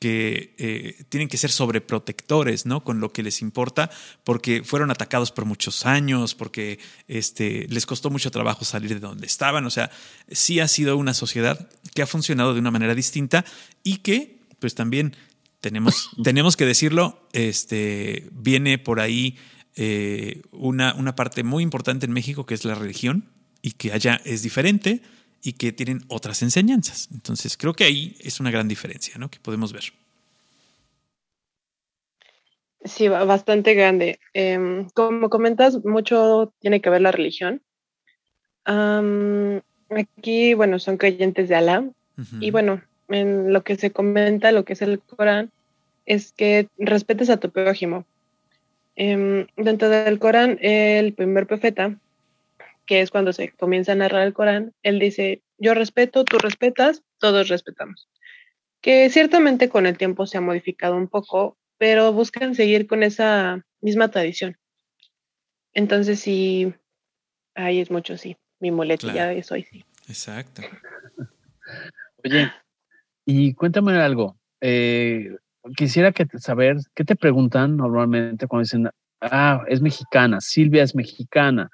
que eh, tienen que ser sobreprotectores, ¿no? Con lo que les importa, porque fueron atacados por muchos años, porque este, les costó mucho trabajo salir de donde estaban. O sea, sí ha sido una sociedad que ha funcionado de una manera distinta y que, pues también tenemos, tenemos que decirlo, este, viene por ahí eh, una, una parte muy importante en México que es la religión y que allá es diferente y que tienen otras enseñanzas. Entonces, creo que ahí es una gran diferencia, ¿no? Que podemos ver. Sí, bastante grande. Em, como comentas, mucho tiene que ver la religión. aquí, bueno, son creyentes de Alá. Y bueno, en lo que se comenta, lo que es el Corán, es que respetes a tu prójimo. Em, dentro del Corán, el primer profeta que es cuando se comienza a narrar el Corán, él dice, yo respeto, tú respetas, todos respetamos. Que ciertamente con el tiempo se ha modificado un poco, pero buscan seguir con esa misma tradición. Entonces sí, ahí es mucho, sí. Mi muletilla es hoy, sí. Exacto. Oye, y cuéntame algo. Eh, quisiera que saber, ¿qué te preguntan normalmente cuando dicen, ah, es mexicana, Silvia es mexicana?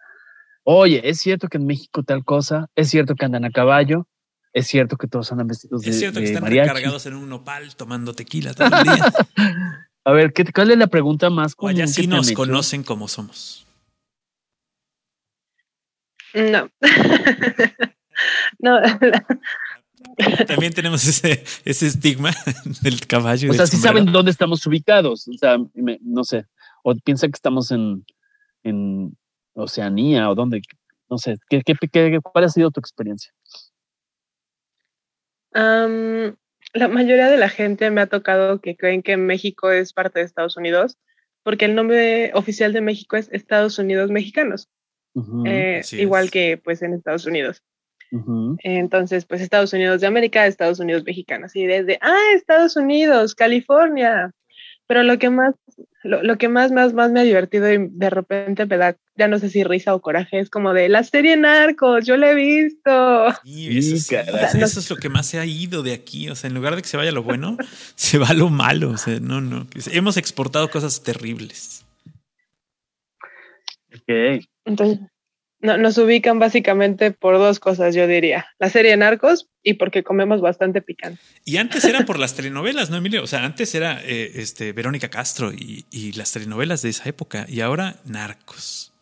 Oye, es cierto que en México tal cosa, es cierto que andan a caballo, es cierto que todos andan vestidos de Es cierto que están recargados en un nopal tomando tequila todo el día. a ver, ¿qué, ¿cuál es la pregunta más común? Allá sí nos conocen como somos. No. no. También tenemos ese, ese estigma del caballo. O sea, sí saben dónde estamos ubicados. O sea, no sé. O piensan que estamos en, en Oceanía o dónde? No sé, ¿qué, qué, cuál ha sido tu experiencia? la mayoría de la gente me ha tocado que creen que México es parte de Estados Unidos, porque el nombre oficial de México es Estados Unidos Mexicanos, eh, igual que pues en Estados Unidos. Entonces, pues Estados Unidos de América, Estados Unidos mexicanos, y desde, ah, Estados Unidos, California. Pero lo que más lo, que más, más, más me ha divertido y de repente me da, ya no sé si risa o coraje, es como de la serie Narcos, yo la he visto. Sí, eso, es, lo que más se ha ido de aquí. O sea, en lugar de que se vaya lo bueno, se va lo malo. O sea, no, no. Hemos exportado cosas terribles. Ok. Entonces, no, nos ubican básicamente por dos cosas, yo diría. La serie Narcos y porque comemos bastante picante. Y antes era por las telenovelas, ¿no, Emilio? O sea, antes era eh, este, Verónica Castro y, las telenovelas de esa época y ahora Narcos.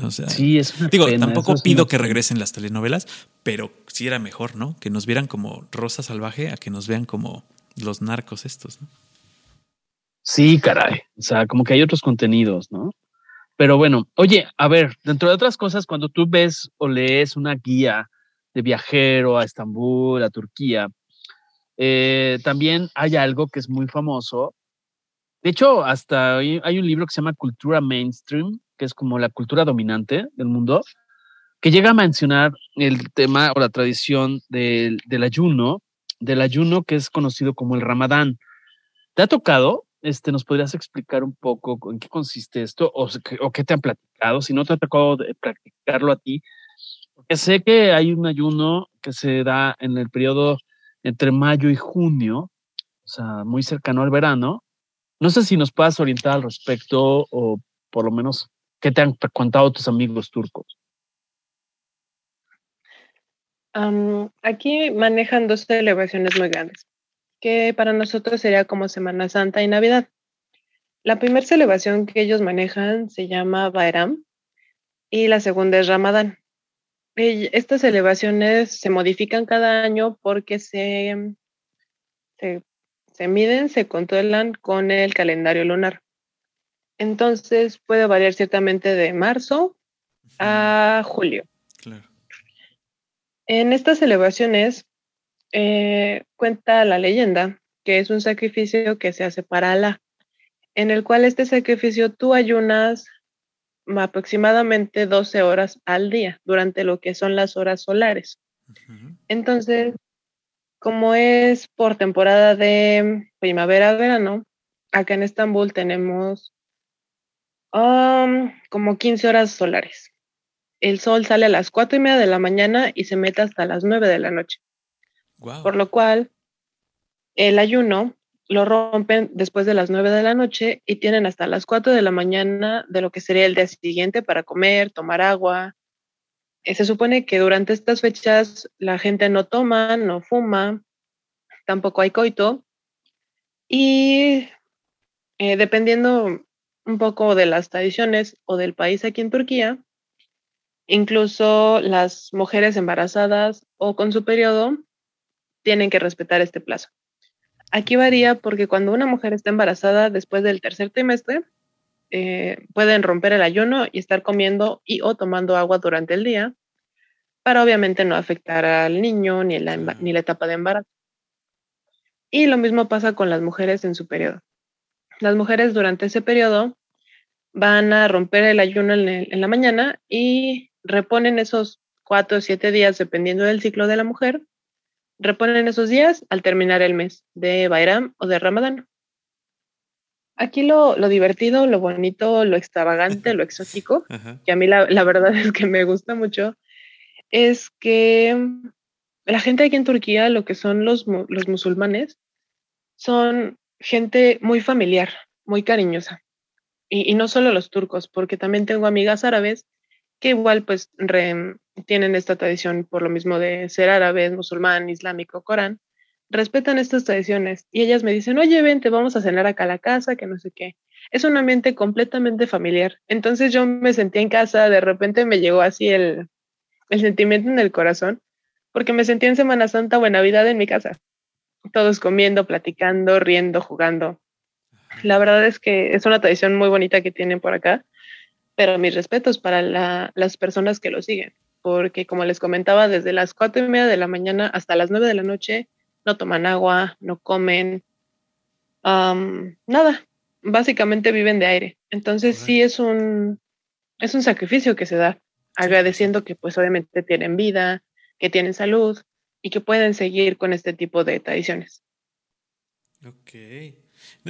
O sea, sí, es digo, tampoco pido que regresen las telenovelas, pero sí era mejor, ¿no? Que nos vieran como Rosa Salvaje a que nos vean como los narcos estos, ¿no? Sí, caray. O sea, como que hay otros contenidos, ¿no? Pero bueno, oye, a ver, dentro de otras cosas, cuando tú ves o lees una guía de viajero a Estambul, a Turquía, eh, también hay algo que es muy famoso. De hecho, hasta hay, hay un libro que se llama Cultura Mainstream, que es como la cultura dominante del mundo, que llega a mencionar el tema o la tradición del, del ayuno, del ayuno que es conocido como el Ramadán. ¿Te ha tocado? Este, ¿nos podrías explicar un poco en qué consiste esto o, qué te han platicado? Si no te ha tocado practicarlo a ti, porque sé que hay un ayuno que se da en el periodo entre mayo y junio, o sea, muy cercano al verano. No sé si nos puedas orientar al respecto o por lo menos qué te han contado tus amigos turcos. aquí manejan dos celebraciones muy grandes que para nosotros sería como Semana Santa y Navidad. La primera celebración que ellos manejan se llama Baeram y la segunda es Ramadán. Estas celebraciones se modifican cada año porque se, se, miden, se controlan con el calendario lunar. Entonces puede variar ciertamente de marzo a julio. Claro. En estas celebraciones eh, cuenta la leyenda que es un sacrificio que se hace para Alá, en el cual este sacrificio tú ayunas aproximadamente 12 horas al día durante lo que son las horas solares. Entonces, como es por temporada de primavera-verano, acá en Estambul tenemos um, como 15 horas solares. El sol sale a las 4 y media de la mañana y se mete hasta las 9 de la noche. Por lo cual, el ayuno lo rompen después de las 9 de la noche y tienen hasta las 4 de la mañana de lo que sería el día siguiente para comer, tomar agua. Eh, se supone que durante estas fechas la gente no toma, no fuma, tampoco hay coito. Y eh, dependiendo un poco de las tradiciones o del país aquí en Turquía, incluso las mujeres embarazadas o con su periodo tienen que respetar este plazo. Aquí varía porque cuando una mujer está embarazada después del tercer trimestre, eh, pueden romper el ayuno y estar comiendo y o tomando agua durante el día para obviamente no afectar al niño ni la, ni la etapa de embarazo. Y lo mismo pasa con las mujeres en su periodo. Las mujeres durante ese periodo van a romper el ayuno en, en la mañana y reponen esos cuatro o siete días dependiendo del ciclo de la mujer reponen esos días al terminar el mes de Bairam o de Ramadán. Aquí lo, divertido, lo bonito, lo extravagante, lo exótico, que a mí la, verdad es que me gusta mucho, es que la gente aquí en Turquía, lo que son los, los musulmanes, son gente muy familiar, muy cariñosa. Y, y, no solo los turcos, porque también tengo amigas árabes que igual pues tienen esta tradición por lo mismo de ser árabes, musulmán, islámico, Corán, respetan estas tradiciones y ellas me dicen, oye, vente, vamos a cenar acá a la casa, que no sé qué. Es un ambiente completamente familiar. Entonces yo me sentí en casa, de repente me llegó así el, el sentimiento en el corazón, porque me sentí en Semana Santa o en Navidad en mi casa. Todos comiendo, platicando, riendo, jugando. La verdad es que es una tradición muy bonita que tienen por acá pero mis respetos para las personas que lo siguen, porque como les comentaba, desde las cuatro y media de la mañana hasta las nueve de la noche no toman agua, no comen, nada, básicamente viven de aire. Entonces sí es un, es un sacrificio que se da, agradeciendo que pues obviamente tienen vida, que tienen salud y que pueden seguir con este tipo de tradiciones. Ok.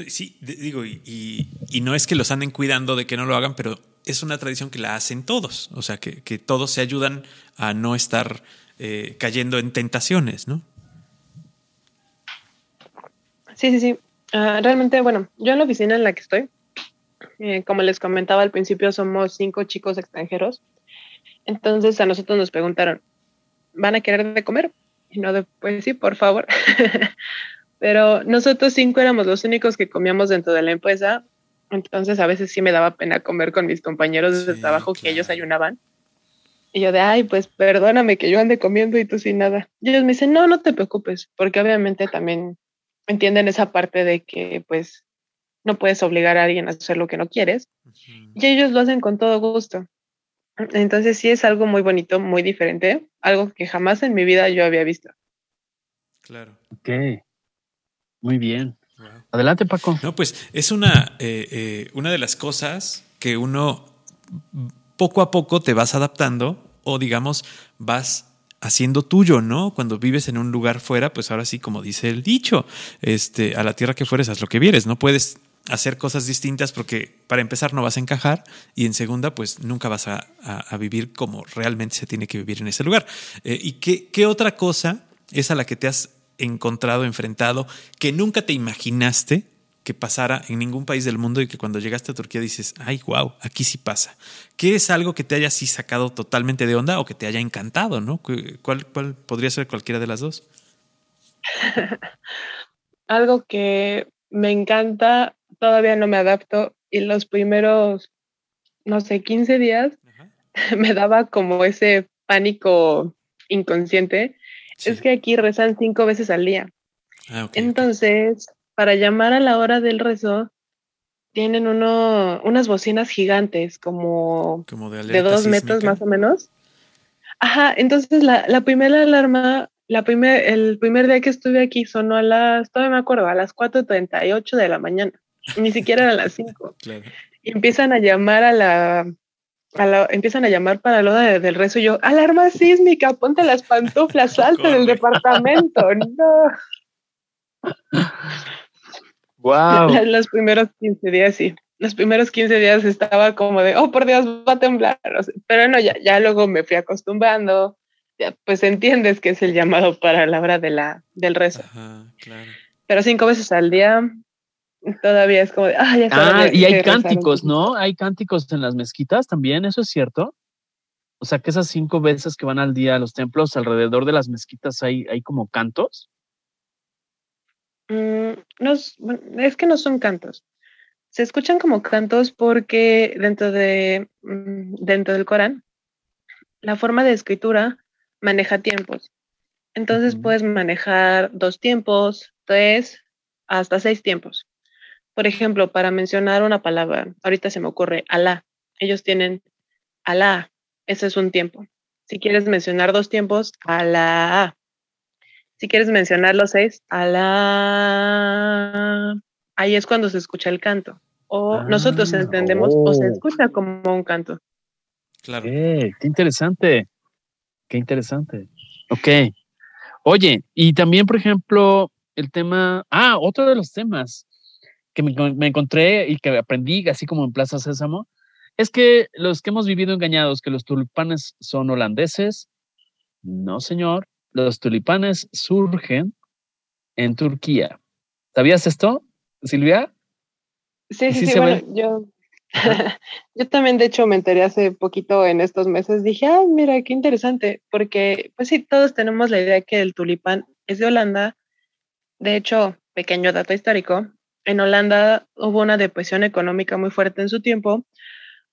Sí, digo, y, no es que los anden cuidando de que no lo hagan, pero es una tradición que la hacen todos, o sea, que, todos se ayudan a no estar eh, cayendo en tentaciones, ¿no? Sí, sí, sí. Ah, realmente, bueno, yo en la oficina en la que estoy, eh, como les comentaba al principio, somos cinco chicos extranjeros. Entonces a nosotros nos preguntaron, ¿van a querer de comer? Y no de, pues sí, por favor. Pero nosotros cinco éramos los únicos que comíamos dentro de la empresa entonces a veces sí me daba pena comer con mis compañeros de trabajo que ellos ayunaban. Y yo de, ay, pues perdóname que yo ande comiendo y tú sin nada. Y ellos me dicen, no, no te preocupes, porque obviamente también entienden esa parte de que pues no puedes obligar a alguien a hacer lo que no quieres. Y ellos lo hacen con todo gusto. Entonces sí es algo muy bonito, muy diferente, algo que jamás en mi vida yo había visto. Claro. Ok. Muy bien. Adelante, Paco. No, pues es una, eh, eh, una de las cosas que uno poco a poco te vas adaptando o digamos vas haciendo tuyo, ¿no? Cuando vives en un lugar fuera, pues ahora sí, como dice el dicho, este, a la tierra que fueres, haz lo que vieres, no puedes hacer cosas distintas porque para empezar no vas a encajar y en segunda pues nunca vas a, vivir como realmente se tiene que vivir en ese lugar. Eh, ¿Y qué, qué otra cosa es a la que te has encontrado, enfrentado, que nunca te imaginaste que pasara en ningún país del mundo y que cuando llegaste a Turquía dices, ay, wow, aquí sí pasa. ¿Qué es algo que te haya así sacado totalmente de onda o que te haya encantado, no? ¿Cuál, cuál podría ser cualquiera de las dos? algo que me encanta, todavía no me adapto y los primeros, no sé, 15 días me daba como ese pánico inconsciente es que aquí rezan cinco veces al día. Ah, Entonces, para llamar a la hora del rezo, tienen uno, unas bocinas gigantes, como, de, dos metros más o menos. Ajá, entonces la, la primera alarma, la primer, el primer día que estuve aquí sonó a las, todavía me acuerdo, a las 4.38 de la mañana, ni siquiera a las 5. Y empiezan a llamar a la, empiezan a llamar para lo de, del rezo y yo, alarma sísmica, ponte las pantuflas, salte del departamento, no. Wow. Los primeros 15 días sí. Los primeros 15 días estaba como de, oh, por Dios, va a temblar. Pero no, ya, ya luego me fui acostumbrando. Ya, pues entiendes que es el llamado para la hora de la, del rezo. Ajá, claro. Pero cinco veces al día todavía es como de, ah, ya Ah, y hay cánticos, ¿no? Hay cánticos en las mezquitas también, ¿eso es cierto? O sea, que esas cinco veces que van al día a los templos alrededor de las mezquitas hay, hay como cantos. Mm, no, es que no son cantos. Se escuchan como cantos porque dentro, de, mm, dentro del Corán, la forma de escritura maneja tiempos. Entonces puedes manejar dos tiempos, tres, hasta seis tiempos. Por ejemplo, para mencionar una palabra, ahorita se me ocurre Alá. Ellos tienen Alá, ese es un tiempo. Si quieres mencionar dos tiempos, Alá. Si quieres mencionar los seis, Alá. Ahí es cuando se escucha el canto. O nosotros ah, entendemos o se oh. escucha como un canto. Claro. qué interesante. Qué interesante. Ok. Oye, y también, por ejemplo, el tema. Ah, otro de los temas que me, encontré y que aprendí, así como en Plaza Sésamo, es que los que hemos vivido engañados, que los tulipanes son holandeses, no señor, los tulipanes surgen en Turquía. ¿Sabías esto, Silvia? Sí, sí, sí, bueno, yo, yo también de hecho me enteré hace poquito en estos meses, dije, ah, mira, qué interesante, porque pues sí, todos tenemos la idea que el tulipán es de Holanda. De hecho, pequeño dato histórico, en Holanda hubo una depresión económica muy fuerte en su tiempo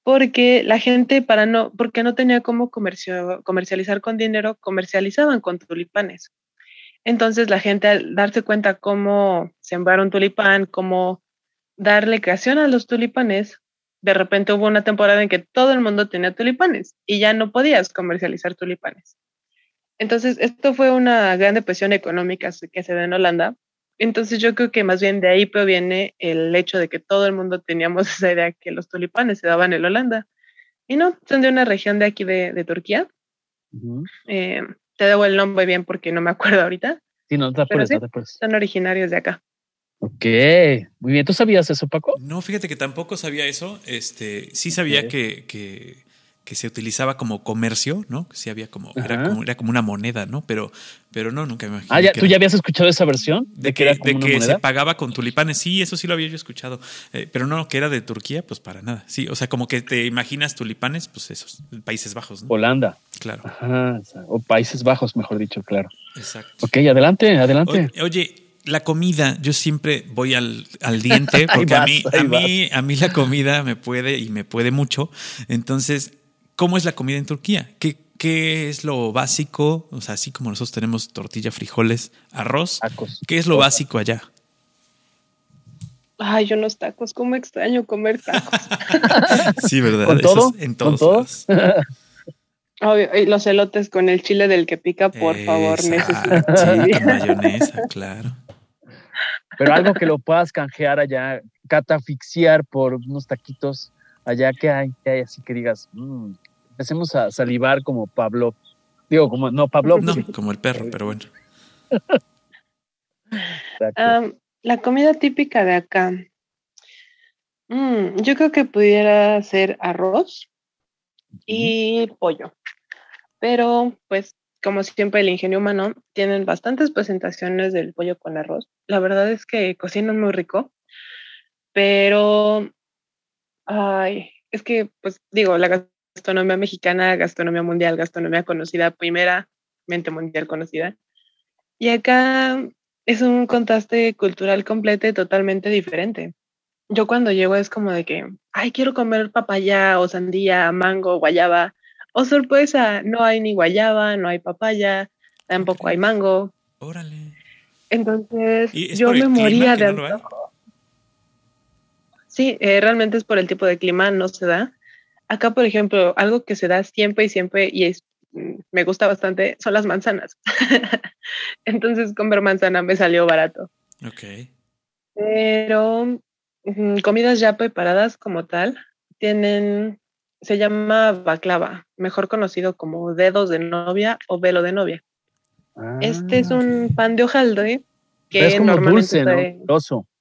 porque la gente para no porque no tenía cómo comercializar con dinero, comercializaban con tulipanes. Entonces la gente al darse cuenta cómo sembrar un tulipán, cómo darle creación a los tulipanes, de repente hubo una temporada en que todo el mundo tenía tulipanes y ya no podías comercializar tulipanes. Entonces, esto fue una gran depresión económica que se dio en Holanda entonces yo creo que más bien de ahí proviene el hecho de que todo el mundo teníamos esa idea que los tulipanes se daban en Holanda. Y no, son de una región de aquí de, Turquía. Eh, te debo el nombre bien porque no me acuerdo ahorita. Sí, no te acuerdas, no te Son originarios de acá. Ok, muy bien. ¿Tú sabías eso, Paco? No, fíjate que tampoco sabía eso. Este, sí sabía que, que se utilizaba como comercio, ¿no? Sí había como era, como, era como una moneda, ¿no? Pero, pero no, nunca me imaginé. Ah, ¿tú ya habías escuchado esa versión? De, que, era de que se pagaba con tulipanes. Sí, eso sí lo había yo escuchado. Eh, pero no, que era de Turquía, pues para nada. Sí, o sea, como que te imaginas tulipanes, pues esos, Países Bajos. ¿no? Holanda. Claro. Ajá, o Países Bajos, mejor dicho, claro. Exacto. Ok, adelante, adelante. oye la comida, yo siempre voy al, al diente porque a, mí, a, mí, a mí la comida me puede y me puede mucho. Entonces, ¿Cómo es la comida en Turquía? ¿Qué, ¿Qué es lo básico? O sea, así como nosotros tenemos tortilla, frijoles, arroz. ¿Qué es lo básico allá? Ay, yo los tacos, ¿cómo extraño comer tacos? sí, ¿verdad? ¿Con todo? en todos y los elotes con el chile del que pica, por favor, necesito. Sí, mayonesa, claro. Pero algo que lo puedas canjear allá, catafixiar por unos taquitos allá que hay, que hay así que digas, mmm, empecemos a salivar como Pablo. Digo, como, no, Pablo. No, como el perro, pero bueno. la comida típica de acá. Mm, yo creo que pudiera ser arroz y pollo. Pero, pues, como siempre, el ingenio humano tienen bastantes presentaciones del pollo con arroz. La verdad es que cocinan muy rico, pero, ay, es que, pues, digo, la gastronomía mexicana, gastronomía mundial, gastronomía conocida, primeramente mundial conocida. Y acá es un contraste cultural completo y totalmente diferente. Yo cuando llego es como de que, ay, quiero comer papaya o sandía, mango, guayaba. O sorpresa, no hay ni guayaba, no hay papaya, tampoco hay mango. Órale. Entonces, yo me moría de Sí, eh, realmente es por el tipo de clima, no se da. Acá, por ejemplo, algo que se da siempre y siempre y es, mm, me gusta bastante son las manzanas. Entonces, comer manzana me salió barato. Ok. Pero comidas ya preparadas como tal tienen, se llama baklava, mejor conocido como dedos de novia o velo de novia. este es ah, un pan de hojaldre que es como dulce, ¿no?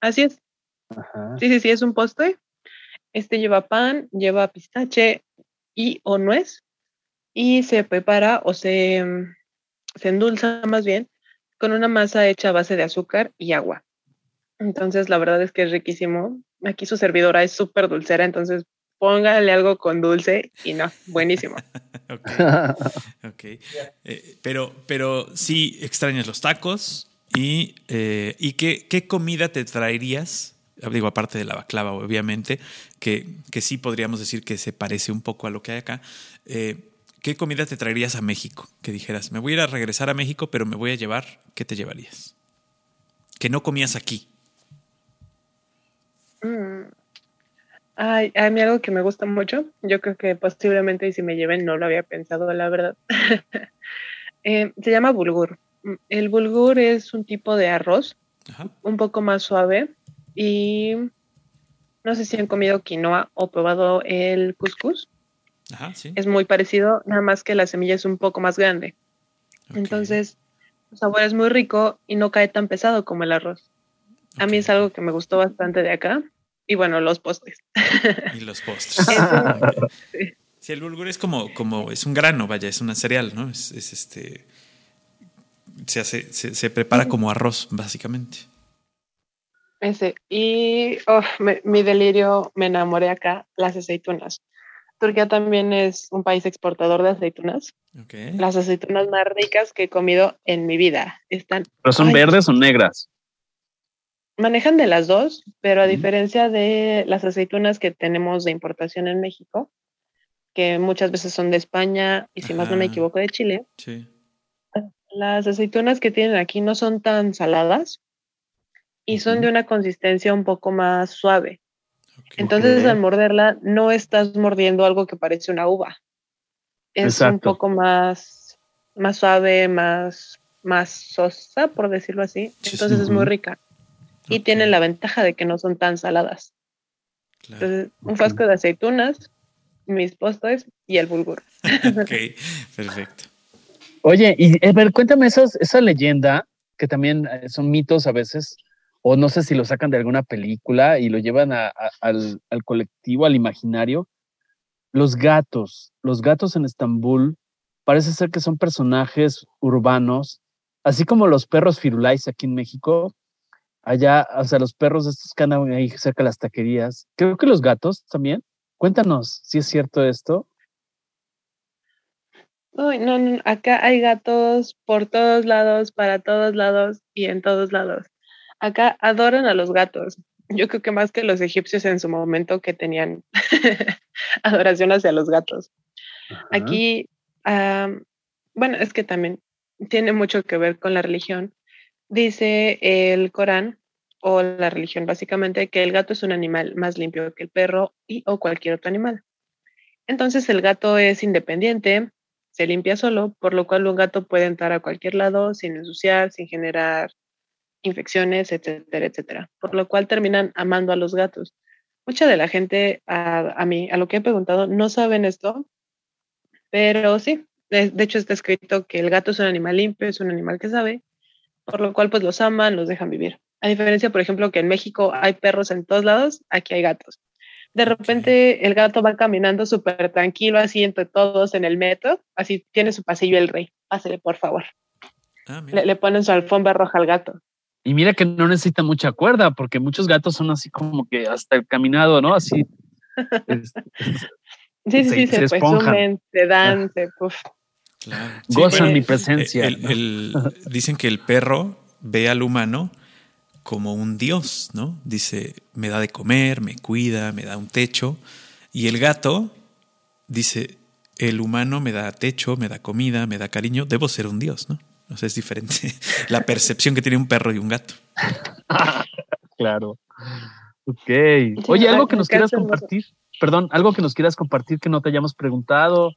Así es. Sí, sí, sí, es un postre. Este lleva pan, lleva pistache y o nuez y se prepara o se, se endulza más bien con una masa hecha a base de azúcar y agua. Entonces, la verdad es que es riquísimo. Aquí su servidora es súper dulcera, entonces póngale algo con dulce y no, buenísimo. ok. Eh, pero, pero sí extrañas los tacos y, eh, ¿y qué, qué, comida te traerías? Digo, aparte de la baclava, obviamente, que, que, sí podríamos decir que se parece un poco a lo que hay acá. Eh, ¿Qué comida te traerías a México? Que dijeras, me voy a ir a regresar a México, pero me voy a llevar, ¿qué te llevarías? Que no comías aquí. Mm. Ay, a mí algo que me gusta mucho, yo creo que posiblemente si me lleven no lo había pensado, la verdad. Eh, se llama bulgur. El bulgur es un tipo de arroz, un poco más suave y no sé si han comido quinoa o probado el couscous. Es muy parecido, nada más que la semilla es un poco más grande. Entonces, el sabor es muy rico y no cae tan pesado como el arroz. A mí es algo que me gustó bastante de acá. Y bueno, los postres. Y los postres. sí. el bulgur es como, como, es un grano, vaya, es una cereal, ¿no? Es, este, se hace, se, prepara como arroz, básicamente. Ese. Y oh, mi delirio, me enamoré acá, las aceitunas. Turquía también es un país exportador de aceitunas. Las aceitunas más ricas que he comido en mi vida. Están. ¿Pero son verdes o negras? manejan de las dos, pero a diferencia de las aceitunas que tenemos de importación en México, que muchas veces son de España y si más no me equivoco de Chile, las aceitunas que tienen aquí no son tan saladas y son de una consistencia un poco más suave. Entonces al morderla no estás mordiendo algo que parece una uva. Es un poco más, más suave, más, más sosa, por decirlo así. Entonces es muy rica y tienen la ventaja de que no son tan saladas. Entonces, un frasco de aceitunas, mis postres y el bulgur. ok, perfecto. Oye, y a ver, cuéntame esa leyenda, que también eh, son mitos a veces, o no sé si lo sacan de alguna película y lo llevan al, al colectivo, al imaginario. Los gatos, los gatos en Estambul, parece ser que son personajes urbanos, así como los perros firulais aquí en México, allá, o sea, los perros estos que andan ahí cerca de las taquerías. Creo que los gatos también. Cuéntanos si es cierto esto. No, no, acá hay gatos por todos lados, para todos lados y en todos lados. Acá adoran a los gatos. Yo creo que más que los egipcios en su momento que tenían adoración hacia los gatos. Aquí, bueno, es que también tiene mucho que ver con la religión, Dice el Corán o la religión básicamente que el gato es un animal más limpio que el perro y o cualquier otro animal. Entonces el gato es independiente, se limpia solo, por lo cual un gato puede entrar a cualquier lado sin ensuciar, sin generar infecciones, etcétera, etcétera. Por lo cual terminan amando a los gatos. Mucha de la gente a, mí, a lo que he preguntado, no saben esto, pero sí, de hecho está escrito que el gato es un animal limpio, es un animal que sabe, por lo cual pues los aman, los dejan vivir. A diferencia, por ejemplo, que en México hay perros en todos lados, aquí hay gatos. De repente el gato va caminando súper tranquilo, así entre todos en el metro, así tiene su pasillo el rey. Pásele, por favor. Ah, le, ponen su alfombra roja al gato. Y mira que no necesita mucha cuerda, porque muchos gatos son así como que hasta el caminado, ¿no? Así. sí, sí, sí, se, presumen, se dan, se, Gozan mi presencia. dicen que el perro ve al humano como un dios, ¿no? Dice, me da de comer, me cuida, me da un techo. Y el gato dice, el humano me da techo, me da comida, me da cariño, debo ser un dios, ¿no? O sea, es diferente la percepción que tiene un perro y un gato. claro. Ok. Oye, algo que nos quieras compartir. Perdón, algo que nos quieras compartir que no te hayamos preguntado.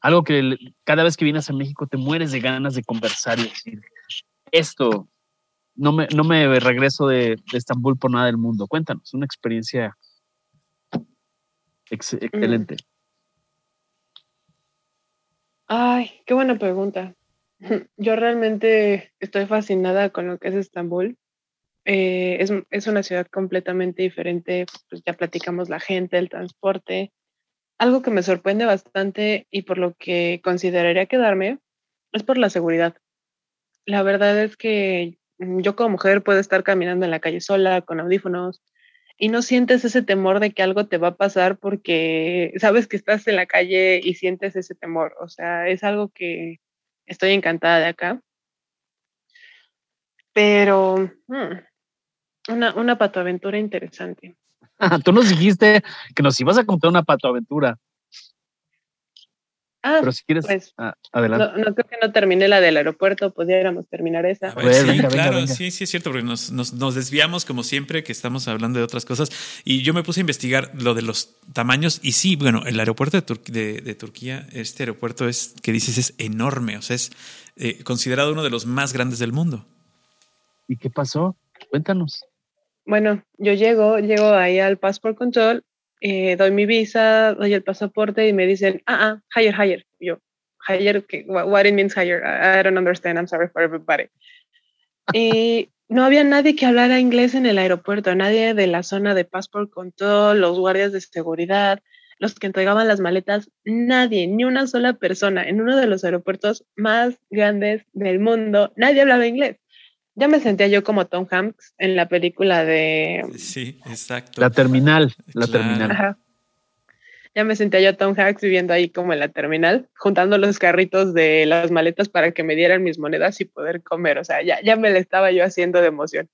Algo que cada vez que vienes a México te mueres de ganas de conversar y decir, esto, no me, no me regreso de, Estambul por nada del mundo. Cuéntanos, una experiencia mm. excelente. Ay, qué buena pregunta. Yo realmente estoy fascinada con lo que es Estambul. Eh, es, una ciudad completamente diferente, pues ya platicamos la gente, el transporte. Algo que me sorprende bastante y por lo que consideraría quedarme es por la seguridad. La verdad es que yo como mujer puedo estar caminando en la calle sola, con audífonos, y no sientes ese temor de que algo te va a pasar porque sabes que estás en la calle y sientes ese temor. O sea, es algo que estoy encantada de acá. Pero hmm, una, una patoaventura interesante. Tú nos dijiste que nos ibas a contar una patoaventura. Ah, pero si quieres, pues, ah, adelante. No, creo que no terminé la del aeropuerto, pudiéramos terminar esa. sí, claro, sí, sí es cierto, porque nos, nos, desviamos como siempre, que estamos hablando de otras cosas. Y yo me puse a investigar lo de los tamaños. Y sí, bueno, el aeropuerto de, de, Turquía, este aeropuerto es, que dices, es enorme, o sea, es eh, considerado uno de los más grandes del mundo. ¿Y qué pasó? Cuéntanos. Bueno, yo llego, llego ahí al Passport Control eh, doy mi visa, doy el pasaporte y me dicen, ah, ah, higher, higher. Yo, higher, what, it means higher? I, don't understand, I'm sorry for everybody. Y no había nadie que hablara inglés en el aeropuerto, nadie de la zona de passport control, los guardias de seguridad, los que entregaban las maletas, nadie, ni una sola persona en uno de los aeropuertos más grandes del mundo, nadie hablaba inglés ya me sentía yo como Tom Hanks en la película de... Sí, exacto. La terminal, la terminal. Ya me sentía yo Tom Hanks viviendo ahí como en la terminal, juntando los carritos de las maletas para que me dieran mis monedas y poder comer. O sea, ya, ya me la estaba yo haciendo de emoción.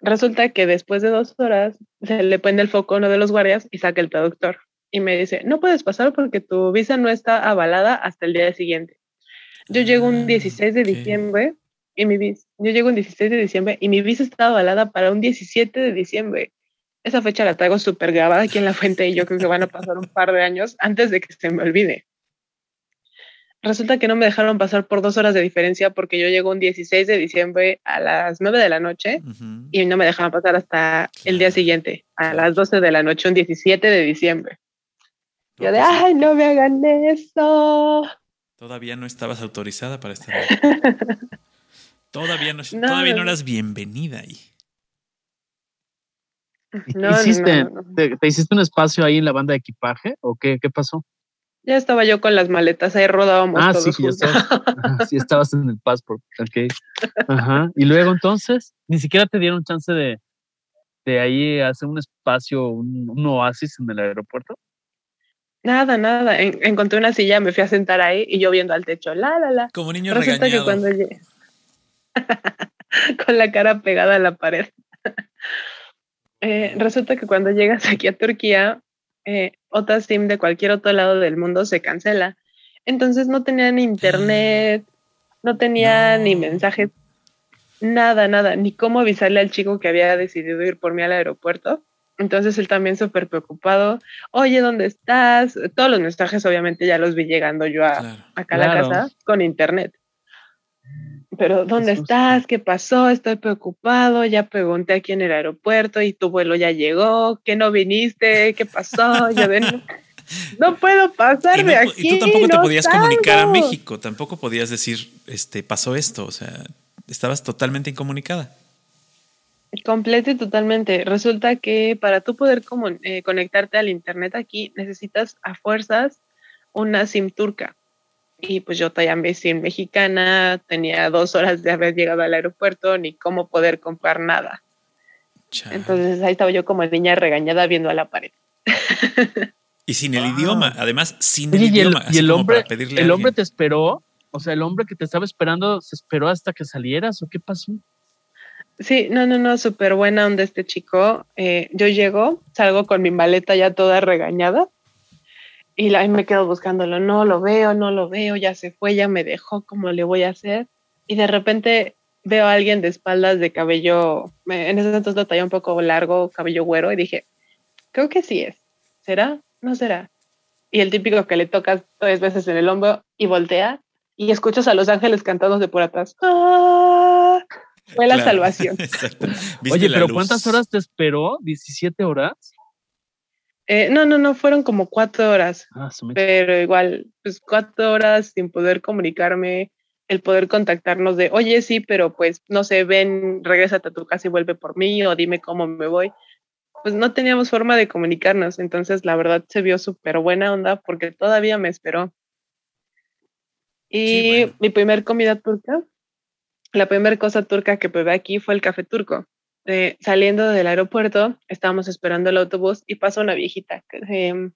Resulta que después de dos horas se le pone el foco a uno de los guardias y saca el traductor. Y me dice, no puedes pasar porque tu visa no está avalada hasta el día siguiente. Yo llego un 16 ah, de diciembre y mi visa, yo llego un 16 de diciembre y mi visa está avalada para un 17 de diciembre. Esa fecha la traigo súper grabada aquí en la fuente y yo creo que van a pasar un par de años antes de que se me olvide. Resulta que no me dejaron pasar por dos horas de diferencia porque yo llego un 16 de diciembre a las 9 de la noche y no me dejaron pasar hasta el día siguiente, a las 12 de la noche, un 17 de diciembre. yo de, pues ay, no me hagan eso. Todavía no estabas autorizada para estar Todavía no, todavía no eras bienvenida ahí. No, hiciste? ¿Te, hiciste un espacio ahí en la banda de equipaje o qué, qué pasó? Ya estaba yo con las maletas, ahí rodábamos. Ah, sí, estabas, sí, estabas en el passport, ok. Ajá. Y luego entonces, ni siquiera te dieron chance de, de ahí hacer un espacio, un, oasis en el aeropuerto. Nada, nada. encontré una silla, me fui a sentar ahí y yo viendo al techo, la, la, la. Como niño Resulta regañado. que cuando llegué, con la cara pegada a la pared. Eh, resulta que cuando llegas aquí a Turquía, eh, otra SIM de cualquier otro lado del mundo se cancela. Entonces no tenían internet, no tenía ni mensajes, nada, nada, ni cómo avisarle al chico que había decidido ir por mí al aeropuerto. Entonces él también súper preocupado. Oye, ¿dónde estás? Todos los mensajes obviamente ya los vi llegando yo a, acá a la casa con internet pero ¿dónde estás? ¿Qué pasó? Estoy preocupado, ya pregunté aquí en el aeropuerto y tu vuelo ya llegó, ¿qué no viniste? ¿Qué pasó? Yo no, puedo pasar de aquí. Y tú tampoco te podías comunicar a México, tampoco podías decir, este, pasó esto, o sea, estabas totalmente incomunicada. Completo y totalmente. Resulta que para tú poder eh, conectarte al internet aquí necesitas a fuerzas una SIM turca y pues yo todavía SIM mexicana, tenía dos horas de haber llegado al aeropuerto, ni cómo poder comprar nada. Entonces ahí estaba yo como niña regañada viendo a la pared. Y sin el idioma, además sin el idioma. Y el, hombre, el hombre te esperó, o sea, el hombre que te estaba esperando se esperó hasta que salieras o qué pasó. Sí, no, no, no, súper buena onda este chico. Eh, yo llego, salgo con mi maleta ya toda regañada y ahí me quedo buscándolo, no lo veo, no lo veo, ya se fue, ya me dejó, ¿cómo le voy a hacer? Y de repente veo a alguien de espaldas de cabello, en ese entonces lo traía un poco largo, cabello güero, y dije, creo que sí es. ¿Será? ¿No será? Y el típico que le tocas tres veces en el hombro y voltea y escuchas a Los Ángeles cantando de por atrás. ¡Ah! Fue la salvación. Oye, pero ¿cuántas horas te esperó? ¿17 horas? Eh, no, no, no, fueron como cuatro horas. Ah, pero igual, pues cuatro horas sin poder comunicarme, el poder contactarnos de, oye, sí, pero pues no sé, ven, regrésate a tu casa y vuelve por mí o dime cómo me voy. Pues no teníamos forma de comunicarnos, entonces la verdad se vio súper buena onda porque todavía me esperó. Y mi primer comida turca, la primera cosa turca que probé aquí fue el café turco. Eh, saliendo del aeropuerto, estábamos esperando el autobús y pasa una viejita. Em,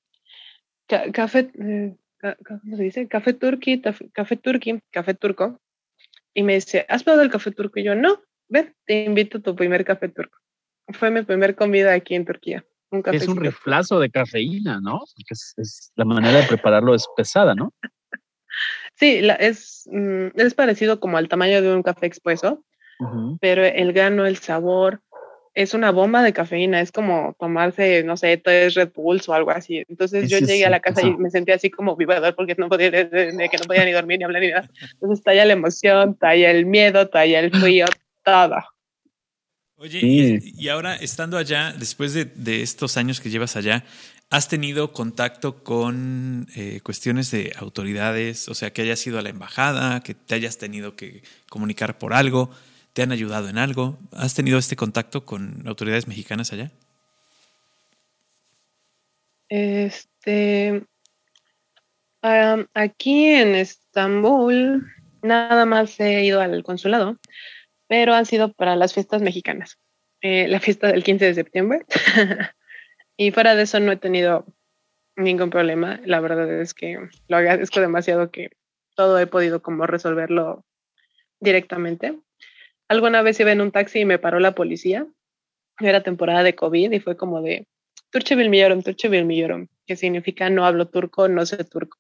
café, eh, ¿cómo se dice? Café turqui, café turqui, café turco. Y me dice, ¿has probado el café turco? Y yo, no, ven, te invito a tu primer café turco. Fue mi primer comida aquí en Turquía. Un es un reflazo de cafeína, ¿no? es, la manera de prepararlo es pesada, ¿no? sí, es, mm, es parecido como al tamaño de un café pero el grano, el sabor, es una bomba de cafeína, es como tomarse, no sé, tres Red Bulls o algo así. Entonces yo llegué a la casa y me sentí así como vibrador porque no podía, que no podía ni dormir ni hablar ni nada. Entonces talla la emoción, talla el miedo, talla el frío, todo. Oye, y, ahora estando allá, después de, de, estos años que llevas allá, ¿has tenido contacto con eh, cuestiones de autoridades? O sea, que hayas ido a la embajada, que te hayas tenido que comunicar por algo. ¿Te han ayudado en algo? ¿Has tenido este contacto con autoridades mexicanas allá? Este, aquí en Estambul nada más he ido al consulado, pero han sido para las fiestas mexicanas. Eh, la fiesta del 15 de septiembre. y fuera de eso no he tenido ningún problema. La verdad es que lo agradezco demasiado que todo he podido como resolverlo directamente. Alguna vez iba en un taxi y me paró la policía. Era temporada de COVID y fue como de Turche Bilmillorum, Turche que significa no hablo turco, no sé turco.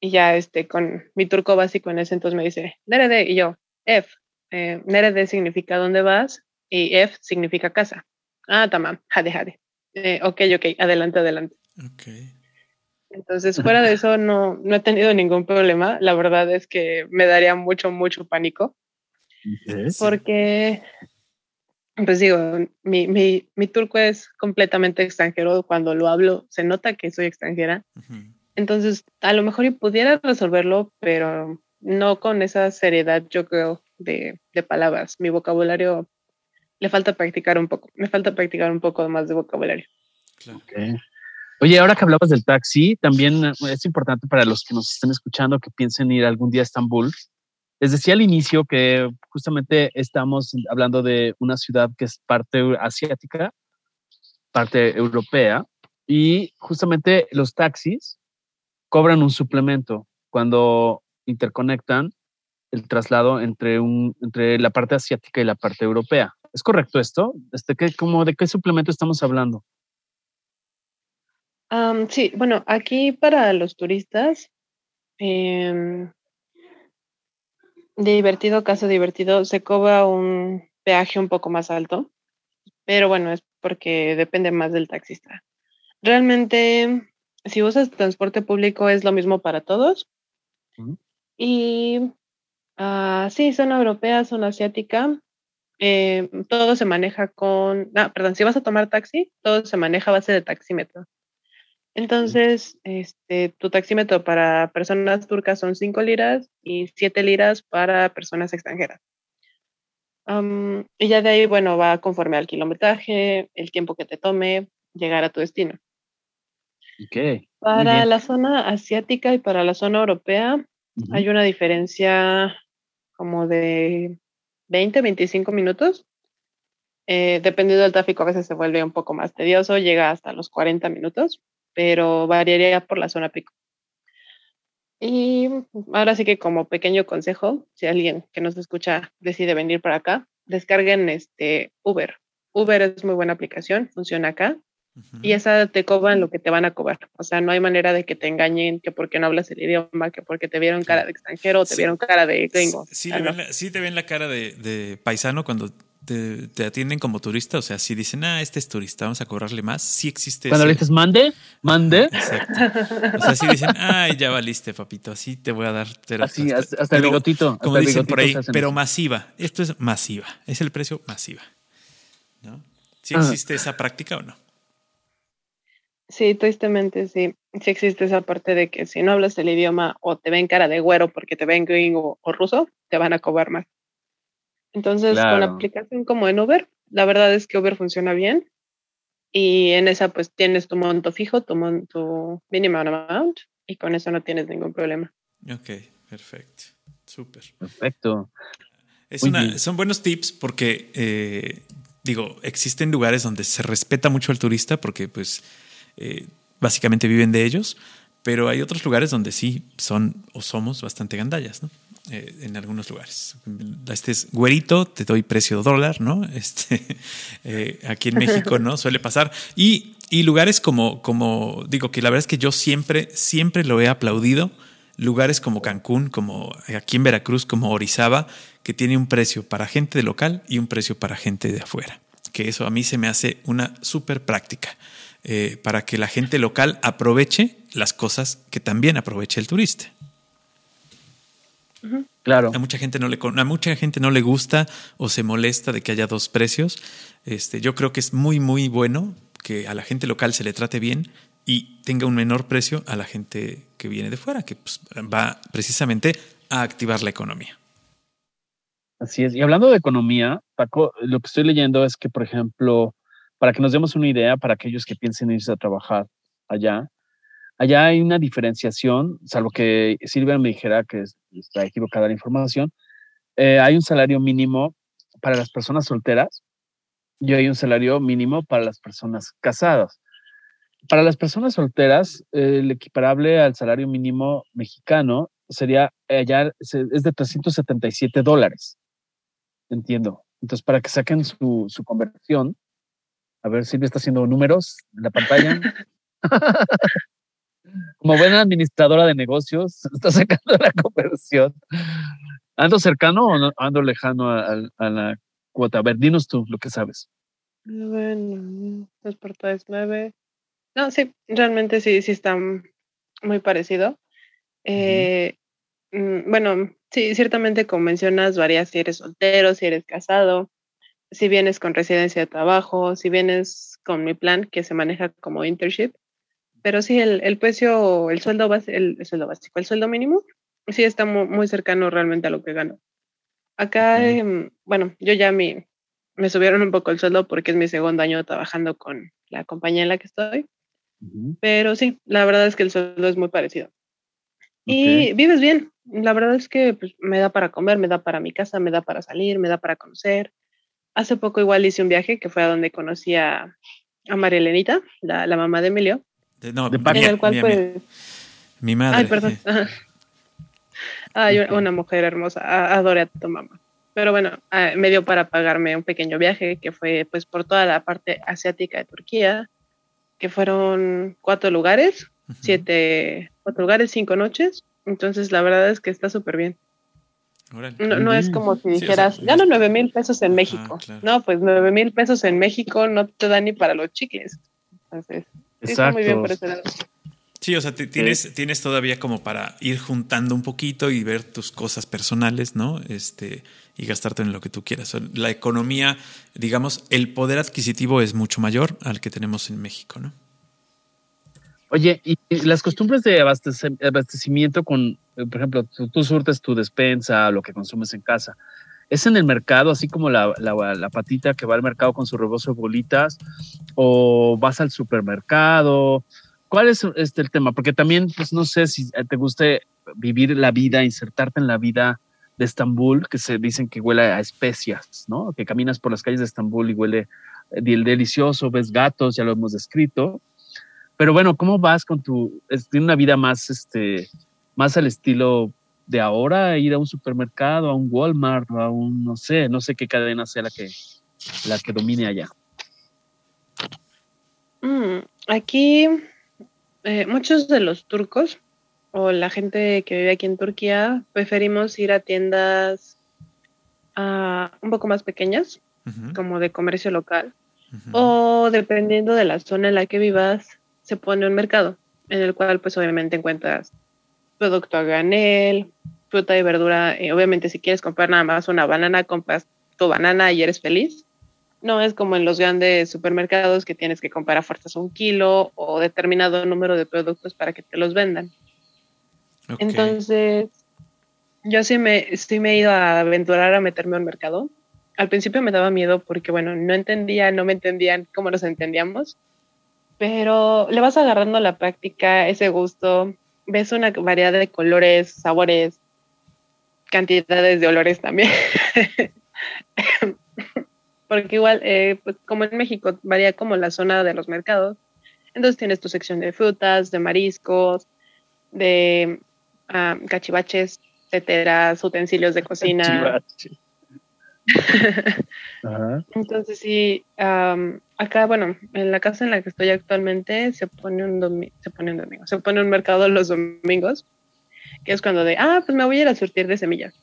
Y ya este, con mi turco básico en ese entonces me dice, Nerede, y yo, F. Eh, Nerede significa dónde vas y F significa casa. Ah, tamam, jade, jade. Eh, ok, ok, adelante, adelante. Ok. Entonces, fuera de eso, no, no he tenido ningún problema. La verdad es que me daría mucho, mucho pánico. Porque, pues digo, mi, mi, mi, turco es completamente extranjero. Cuando lo hablo, se nota que soy extranjera. Entonces, a lo mejor pudiera resolverlo, pero no con esa seriedad, yo creo, de, de palabras. Mi vocabulario le falta practicar un poco. Me falta practicar un poco más de vocabulario. Oye, ahora que hablabas del taxi, también es importante para los que nos estén escuchando que piensen ir algún día a Estambul les decía al inicio que justamente estamos hablando de una ciudad que es parte asiática, parte europea, y justamente los taxis cobran un suplemento cuando interconectan el traslado entre, un, entre la parte asiática y la parte europea. ¿Es correcto esto? Este, ¿qué, ¿De qué suplemento estamos hablando? sí, bueno, aquí para los turistas, eh, divertido, caso divertido, se cobra un peaje un poco más alto, pero bueno, es porque depende más del taxista. Realmente, si usas transporte público es lo mismo para todos. Y uh, sí, zona europea, zona asiática, eh, todo se maneja con, ah, perdón, si vas a tomar taxi, todo se maneja a base de taxímetro. Entonces, este, tu taxímetro para personas turcas son 5 liras y 7 liras para personas extranjeras. y ya de ahí, bueno, va conforme al kilometraje, el tiempo que te tome llegar a tu destino. Okay. Para la zona asiática y para la zona europea hay una diferencia como de 20, 25 minutos. Eh, dependiendo del tráfico, a veces se vuelve un poco más tedioso, llega hasta los 40 minutos pero variaría por la zona pico. Y ahora sí que como pequeño consejo, si alguien que nos escucha decide venir para acá, descarguen este Uber. Uber es muy buena aplicación, funciona acá. y esa te cobran lo que te van a cobrar. O sea, no hay manera de que te engañen que porque no hablas el idioma, que porque te vieron cara de extranjero o te vieron cara de gringo. Sí, te ven la cara de, paisano cuando te, atienden como turista. O sea, si dicen, ah, este es turista, vamos a cobrarle más, sí existe. Cuando le dices, mande, mande. Exacto. O sea, si dicen, ay, ya valiste, papito, así te voy a dar. así, hasta, el bigotito. Como dicen por ahí, pero masiva. Esto es masiva. Es el precio masiva. ¿No? ¿Sí existe esa práctica o no? Sí, tristemente sí. Sí existe esa parte de que si no hablas el idioma o te ven cara de güero porque te ven gringo o ruso, te van a cobrar más. Entonces, con la aplicación como en Uber, la verdad es que Uber funciona bien y en esa pues tienes tu monto fijo, tu, monto minimum amount y con eso no tienes ningún problema. Ok, perfecto. Súper. Perfecto. Es son buenos tips porque, eh, digo, existen lugares donde se respeta mucho al turista porque pues eh, básicamente viven de ellos, pero hay otros lugares donde sí son o somos bastante gandallas, ¿no? Eh, en algunos lugares. Este es güerito, te doy precio dólar, ¿no? Este, eh, aquí en México, ¿no? Suele pasar. Y, y, lugares como, como, digo que la verdad es que yo siempre, siempre lo he aplaudido. Lugares como Cancún, como aquí en Veracruz, como Orizaba, que tiene un precio para gente de local y un precio para gente de afuera. Que eso a mí se me hace una súper práctica. Eh, para que la gente local aproveche las cosas que también aproveche el turista. Claro. A mucha gente no le a mucha gente no le gusta o se molesta de que haya dos precios. Este, yo creo que es muy muy bueno que a la gente local se le trate bien y tenga un menor precio a la gente que viene de fuera, que pues, va precisamente a activar la economía. Así es. Y hablando de economía, Paco, lo que estoy leyendo es que, por ejemplo, para que nos demos una idea, para aquellos que piensen irse a trabajar allá, allá hay una diferenciación, salvo que Silvia me dijera que está equivocada la información, eh, hay un salario mínimo para las personas solteras y hay un salario mínimo para las personas casadas. Para las personas solteras, el equiparable al salario mínimo mexicano sería allá es de 377 dólares. Entiendo. Entonces, para que saquen su, su conversión, a ver, Silvia está haciendo números en la pantalla. Como buena administradora de negocios, está sacando la conversión. ¿Ando cercano o ando lejano a, la cuota? A ver, dinos tú lo que sabes. Bueno, dos por nueve. No, sí, realmente sí, sí está muy parecido. Eh, mm, bueno, sí, ciertamente como mencionas, varía si eres soltero, si eres casado, si vienes con residencia de trabajo, si vienes con mi plan que se maneja como internship. Pero sí, el, el precio, el sueldo, el, el, sueldo básico, el sueldo mínimo, sí está muy, cercano realmente a lo que gano. Acá, em, bueno, yo ya me, me subieron un poco el sueldo porque es mi segundo año trabajando con la compañía en la que estoy. Pero sí, la verdad es que el sueldo es muy parecido. Y vives bien. La verdad es que pues, me da para comer, me da para mi casa, me da para salir, me da para conocer. Hace poco igual hice un viaje que fue a donde conocí a, a María Elenita, la, la, mamá de Emilio. No, de en el cual mi, pues... Mi madre. Ay, perdón. Ay, una mujer hermosa. Adoré a tu mamá. Pero bueno, me dio para pagarme un pequeño viaje que fue pues por toda la parte asiática de Turquía, que fueron cuatro lugares, siete, cuatro lugares, cinco noches. Entonces la verdad es que está súper bien. No, no, es como si dijeras, gano nueve mil pesos en México. No, pues nueve mil pesos en México no te da ni para los chicles. Entonces, sí, está muy bien por ese lado. Sí, o sea, tienes, tienes todavía como para ir juntando un poquito y ver tus cosas personales, ¿no? Este, y gastarte en lo que tú quieras. La economía, digamos, el poder adquisitivo es mucho mayor al que tenemos en México, ¿no? Oye, y las costumbres de abastecimiento con, eh, por ejemplo, tú, surtes tu despensa, lo que consumes en casa, ¿es en el mercado, así como la, la, patita que va al mercado con su rebozo de bolitas? ¿O vas al supermercado? ¿Cuál es este, el tema? Porque también, pues no sé si te guste vivir la vida, insertarte en la vida de Estambul, que se dicen que huele a especias, ¿no? Que caminas por las calles de Estambul y huele eh, delicioso, ves gatos, ya lo hemos descrito pero bueno, ¿cómo vas con tu, tiene una vida más, este, más al estilo de ahora, ir a un supermercado, a un Walmart, a un, no sé, no sé qué cadena sea la que, la que domine allá? Mm, aquí eh, muchos de los turcos o la gente que vive aquí en Turquía preferimos ir a tiendas uh, un poco más pequeñas, como de comercio local, o dependiendo de la zona en la que vivas, se pone un mercado en el cual pues obviamente encuentras producto a granel, fruta y verdura. Eh, obviamente si quieres comprar nada más una banana, compras tu banana y eres feliz. No es como en los grandes supermercados que tienes que comprar a fuerzas un kilo o determinado número de productos para que te los vendan. Entonces, yo sí me, sí me he ido a aventurar a meterme al mercado. Al principio me daba miedo porque, bueno, no entendía, no me entendían cómo nos entendíamos, pero le vas agarrando la práctica, ese gusto, ves una variedad de colores, sabores, cantidades de olores también. Porque igual, eh, pues como en México varía como la zona de los mercados, entonces tienes tu sección de frutas, de mariscos, de ah, cachivaches, teteras, utensilios de cocina. Entonces sí, acá, bueno, en la casa en la que estoy actualmente se pone un domingo, se pone un domingo, se pone un mercado los domingos, que es cuando de, ah, pues me voy a ir a surtir de semillas,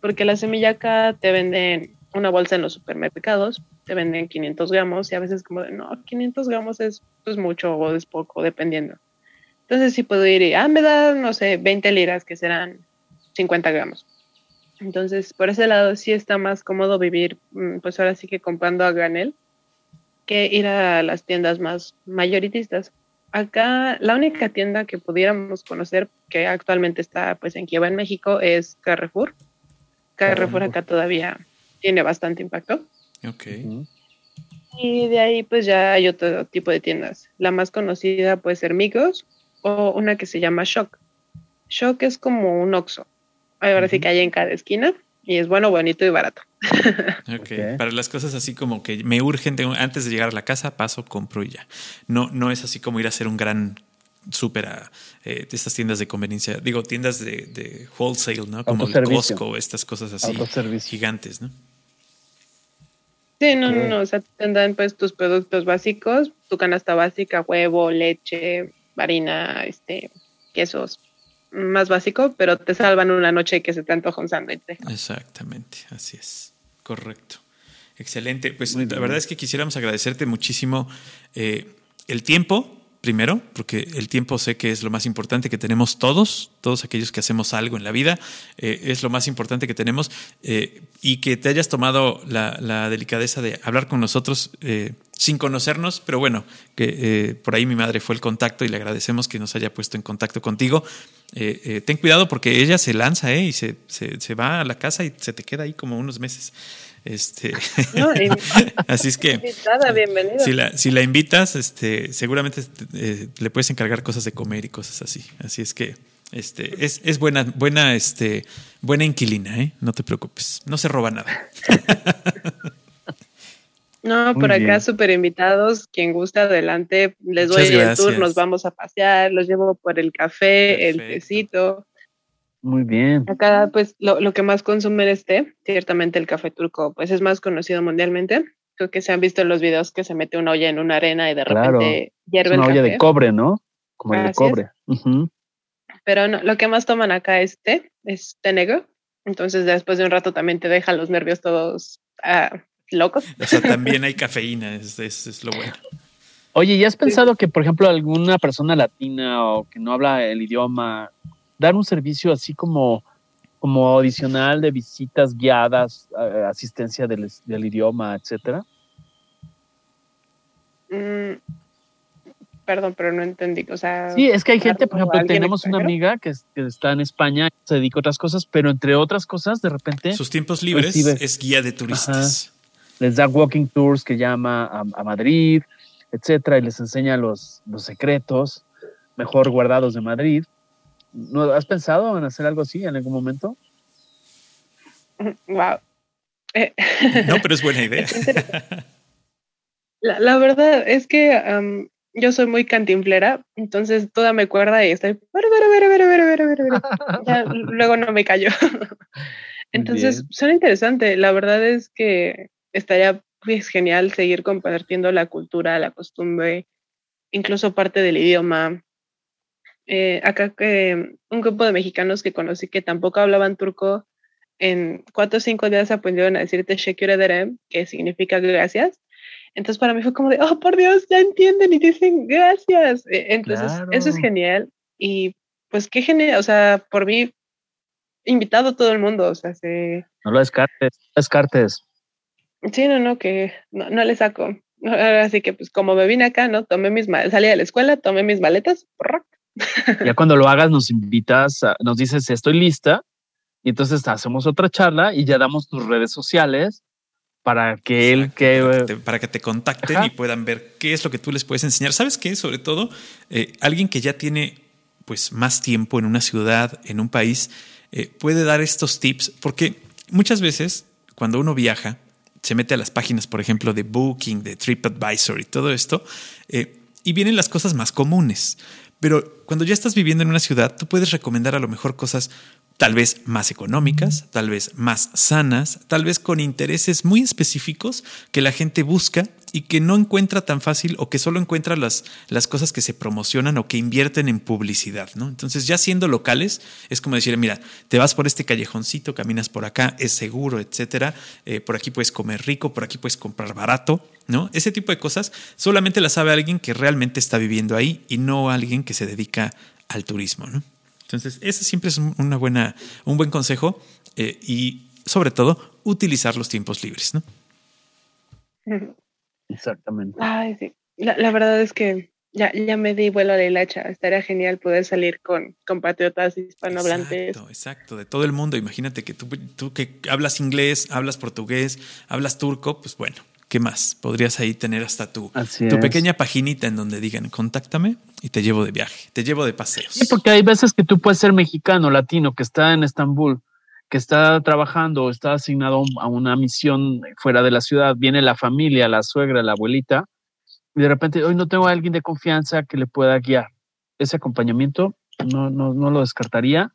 porque la semilla acá te venden una bolsa en los supermercados, te venden 500 gramos y a veces como de, no, 500 gramos es pues mucho o es poco, dependiendo. Entonces sí puedo ir y, ah, me da, no sé, 20 liras, que serán 50 gramos. Entonces, por ese lado sí está más cómodo vivir, mm, pues ahora sí que comprando a granel, que ir a las tiendas más mayoritistas. Acá la única tienda que pudiéramos conocer que actualmente está pues en Kiev, en México, es Carrefour. Carrefour acá todavía tiene bastante impacto. Ok. Y de ahí pues ya hay otro tipo de tiendas. La más conocida puede ser Migos o una que se llama Shock. Shock es como un Oxxo. Ahora sí que hay en cada esquina y es bueno, bonito y barato. Okay. Para las cosas así como que me urgen, antes de llegar a la casa, paso, compro y ya. No, no es así como ir a hacer un gran súper a eh, estas tiendas de conveniencia, digo, tiendas de, wholesale, ¿no? Como el Costco, estas cosas así gigantes, ¿no? Sí, no, no, no, o sea, tendrán pues tus productos básicos, tu canasta básica, huevo, leche, harina, este, quesos, más básico, pero te salvan una noche que se te antoja un sándwich. Exactamente, así es, correcto. Excelente, pues la verdad es que quisiéramos agradecerte muchísimo eh, el tiempo, primero, porque el tiempo sé que es lo más importante que tenemos todos, todos aquellos que hacemos algo en la vida, eh, es lo más importante que tenemos eh, y que te hayas tomado la, delicadeza de hablar con nosotros eh, sin conocernos, pero bueno, que por ahí mi madre fue el contacto y le agradecemos que nos haya puesto en contacto contigo. ten cuidado porque ella se lanza y se, se va a la casa y se te queda ahí como unos meses. Este, así es que Si la, si la invitas, este, seguramente eh, le puedes encargar cosas de comer y cosas así. Así es que este, es, es buena, buena, este, buena inquilina, ¿eh? No te preocupes. No se roba nada. No, por acá súper invitados. Quien gusta, adelante. Les doy el tour, nos vamos a pasear, los llevo por el café, el tecito. Muy bien. Acá, pues, lo, lo, que más consumen es té. Ciertamente el café turco, pues, es más conocido mundialmente. Creo que se han visto en los videos que se mete una olla en una arena y de repente hierve es una olla de cobre, ¿no? Como el de cobre. Pero no, lo que más toman acá es té, es té negro. Entonces, después de un rato también te dejan los nervios todos ah, locos. O sea, también hay cafeína, es, es, lo bueno. Oye, ¿y has pensado que, por ejemplo, alguna persona latina o que no habla el idioma dar un servicio así como, como adicional de visitas guiadas, eh, asistencia del, idioma, etcétera? Mm, perdón, pero no entendí. O sea, sí, es que hay gente, por ejemplo, tenemos una amiga que, está en España, se dedica a otras cosas, pero entre otras cosas, de repente. Sus tiempos libres es guía de turistas. Les da walking tours que llama a, Madrid, etcétera, y les enseña los, los secretos mejor guardados de Madrid. ¿No has pensado en hacer algo así en algún momento? Wow. Eh, no, pero es buena idea. La, verdad es que yo soy muy cantinflera, entonces toda me cuerda y estoy. luego no me callo. Entonces, suena interesante. La verdad es que estaría pues, genial seguir compartiendo la cultura, la costumbre incluso parte del idioma. Eh, acá que un grupo de mexicanos que conocí que tampoco hablaban turco, en cuatro o cinco días aprendieron a decirte Shekure Derem, que significa gracias. Entonces para mí fue como de, oh, por Dios, ya entienden y dicen gracias. E, entonces eso es genial. Y pues qué genial, o sea, por mí, invitado a todo el mundo, o sea, se... No lo descartes, no descartes. Sí, no, no, que no, no le saco. Así que pues como me vine acá, ¿no? Tomé mis salí de la escuela, tomé mis maletas. Ya cuando lo hagas nos invitas, nos dices estoy lista y entonces hacemos otra charla y ya damos tus redes sociales para que él que para que te, contacten y puedan ver qué es lo que tú les puedes enseñar. ¿Sabes qué? Sobre todo eh, alguien que ya tiene pues más tiempo en una ciudad, en un país, eh, puede dar estos tips porque muchas veces cuando uno viaja se mete a las páginas, por ejemplo, de Booking, de TripAdvisor y todo esto, eh, y vienen las cosas más comunes. Pero cuando ya estás viviendo en una ciudad, tú puedes recomendar a lo mejor cosas tal vez más económicas, tal vez más sanas, tal vez con intereses muy específicos que la gente busca y que no encuentra tan fácil o que solo encuentra las, las cosas que se promocionan o que invierten en publicidad, ¿no? Entonces, ya siendo locales, es como decir, mira, te vas por este callejoncito, caminas por acá, es seguro, etcétera, eh, por aquí puedes comer rico, por aquí puedes comprar barato, ¿no? Ese tipo de cosas solamente las sabe alguien que realmente está viviendo ahí y no alguien que se dedica al turismo, ¿no? Entonces, ese siempre es una buena, un buen consejo eh, y sobre todo utilizar los tiempos libres, ¿no? Exactamente. Ay, sí. La, verdad es que ya, ya me di vuelo a la hilacha. Estaría genial poder salir con compatriotas hispanohablantes. Exacto, exacto, de todo el mundo. Imagínate que tú, tú que hablas inglés, hablas portugués, hablas turco, pues bueno, ¿qué más? Podrías ahí tener hasta tu, tu pequeña paginita en donde digan, contáctame y te llevo de viaje, te llevo de paseos. Sí, porque hay veces que tú puedes ser mexicano, latino, que está en Estambul, que está trabajando o está asignado a una misión fuera de la ciudad, viene la familia, la suegra, la abuelita, y de repente hoy no tengo a alguien de confianza que le pueda guiar. Ese acompañamiento no, no, no lo descartaría.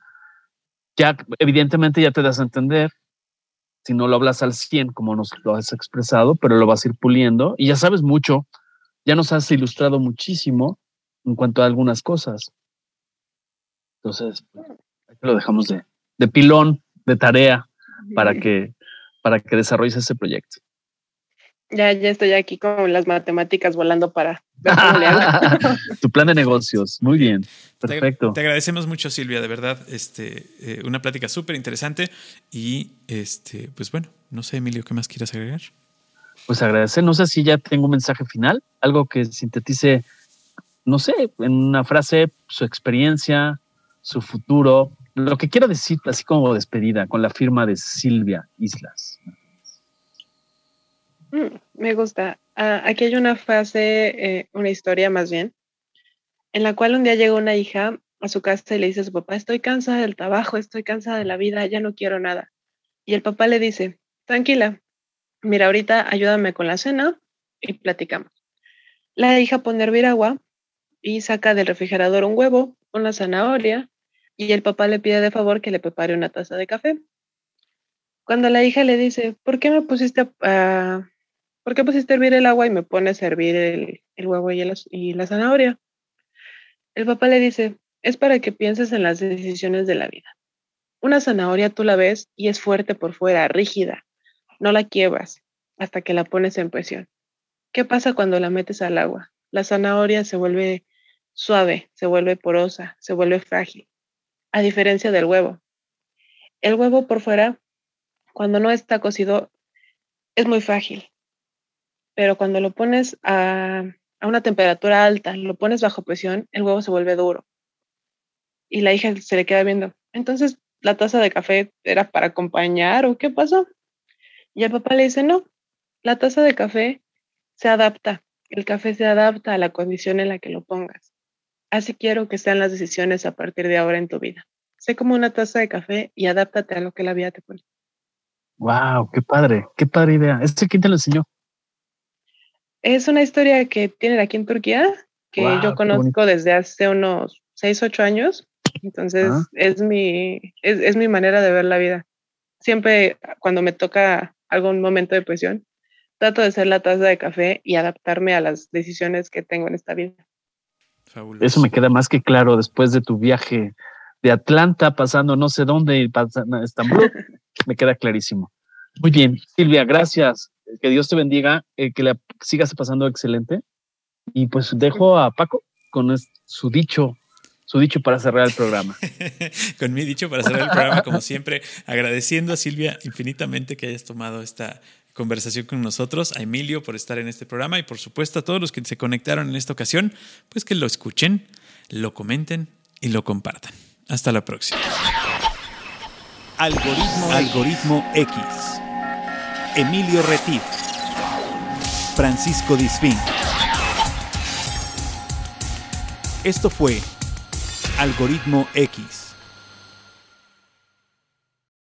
Ya, evidentemente, ya te das a entender si no lo hablas al 100 como nos lo has expresado, pero lo vas a ir puliendo y ya sabes mucho, ya nos has ilustrado muchísimo en cuanto a algunas cosas. Entonces, lo dejamos de, de pilón, de tarea, para que, para que desarrolles ese proyecto. Ya, ya estoy aquí con las matemáticas volando para tu plan de negocios. Muy bien. Perfecto. Te, agradecemos mucho, Silvia, de verdad. Este, eh, una plática súper interesante. Y este, pues bueno, no sé, Emilio, ¿qué más quieras agregar? Pues agradecer, no sé si ya tengo un mensaje final, algo que sintetice, no sé, en una frase, su experiencia, su futuro, lo que quiero decir, así como despedida, con la firma de Silvia Islas. Mm, me gusta. Ah, aquí hay una frase, eh, una historia más bien, en la cual un día llega una hija a su casa y le dice a su papá, estoy cansada del trabajo, estoy cansada de la vida, ya no quiero nada. Y el papá le dice, tranquila, mira, ahorita ayúdame con la cena y platicamos. La hija pone a hervir agua y saca del refrigerador un huevo, una zanahoria, y el papá le pide de favor que le prepare una taza de café. Cuando la hija le dice, ¿por qué me pusiste a, ¿por qué pusiste a hervir el agua y me pones a hervir el, huevo y, y la zanahoria? El papá le dice, es para que pienses en las decisiones de la vida. Una zanahoria tú la ves y es fuerte por fuera, rígida. No la quiebras hasta que la pones en presión. ¿Qué pasa cuando la metes al agua? La zanahoria se vuelve suave, se vuelve porosa, se vuelve frágil, a diferencia del huevo. El huevo por fuera, cuando no está cocido, es muy frágil, pero cuando lo pones a, una temperatura alta, lo pones bajo presión, el huevo se vuelve duro. Y la hija se le queda viendo. Entonces, ¿la taza de café era para acompañar o qué pasó? Y el papá le dice, no, la taza de café se adapta. El café se adapta a la condición en la que lo pongas. Así quiero que sean las decisiones a partir de ahora en tu vida. Sé como una taza de café y adáptate a lo que la vida te pone. Wow, qué padre, qué padre idea. ¿Este quién te lo enseñó? Es una historia que tienen aquí en Turquía, que yo conozco desde hace unos 6, 8 años. Entonces, es, mi, es, mi manera de ver la vida. Siempre cuando me toca algún momento de presión, trato de ser la taza de café y adaptarme a las decisiones que tengo en esta vida. Eso me queda más que claro después de tu viaje de Atlanta, pasando no sé dónde y pasando a Estambul. me queda clarísimo. Muy bien, Silvia, gracias. Que Dios te bendiga, eh, que le sigas pasando excelente. Y pues dejo a Paco con su dicho su dicho para cerrar el programa. Con mi dicho para cerrar el programa, como siempre, agradeciendo a Silvia infinitamente que hayas tomado esta conversación con nosotros, a Emilio por estar en este programa y por supuesto a todos los que se conectaron en esta ocasión, pues que lo escuchen, lo comenten y lo compartan. Hasta la próxima. Algoritmo, Algoritmo X. Emilio Retif. Francisco Disfín. Esto fue Algoritmo X.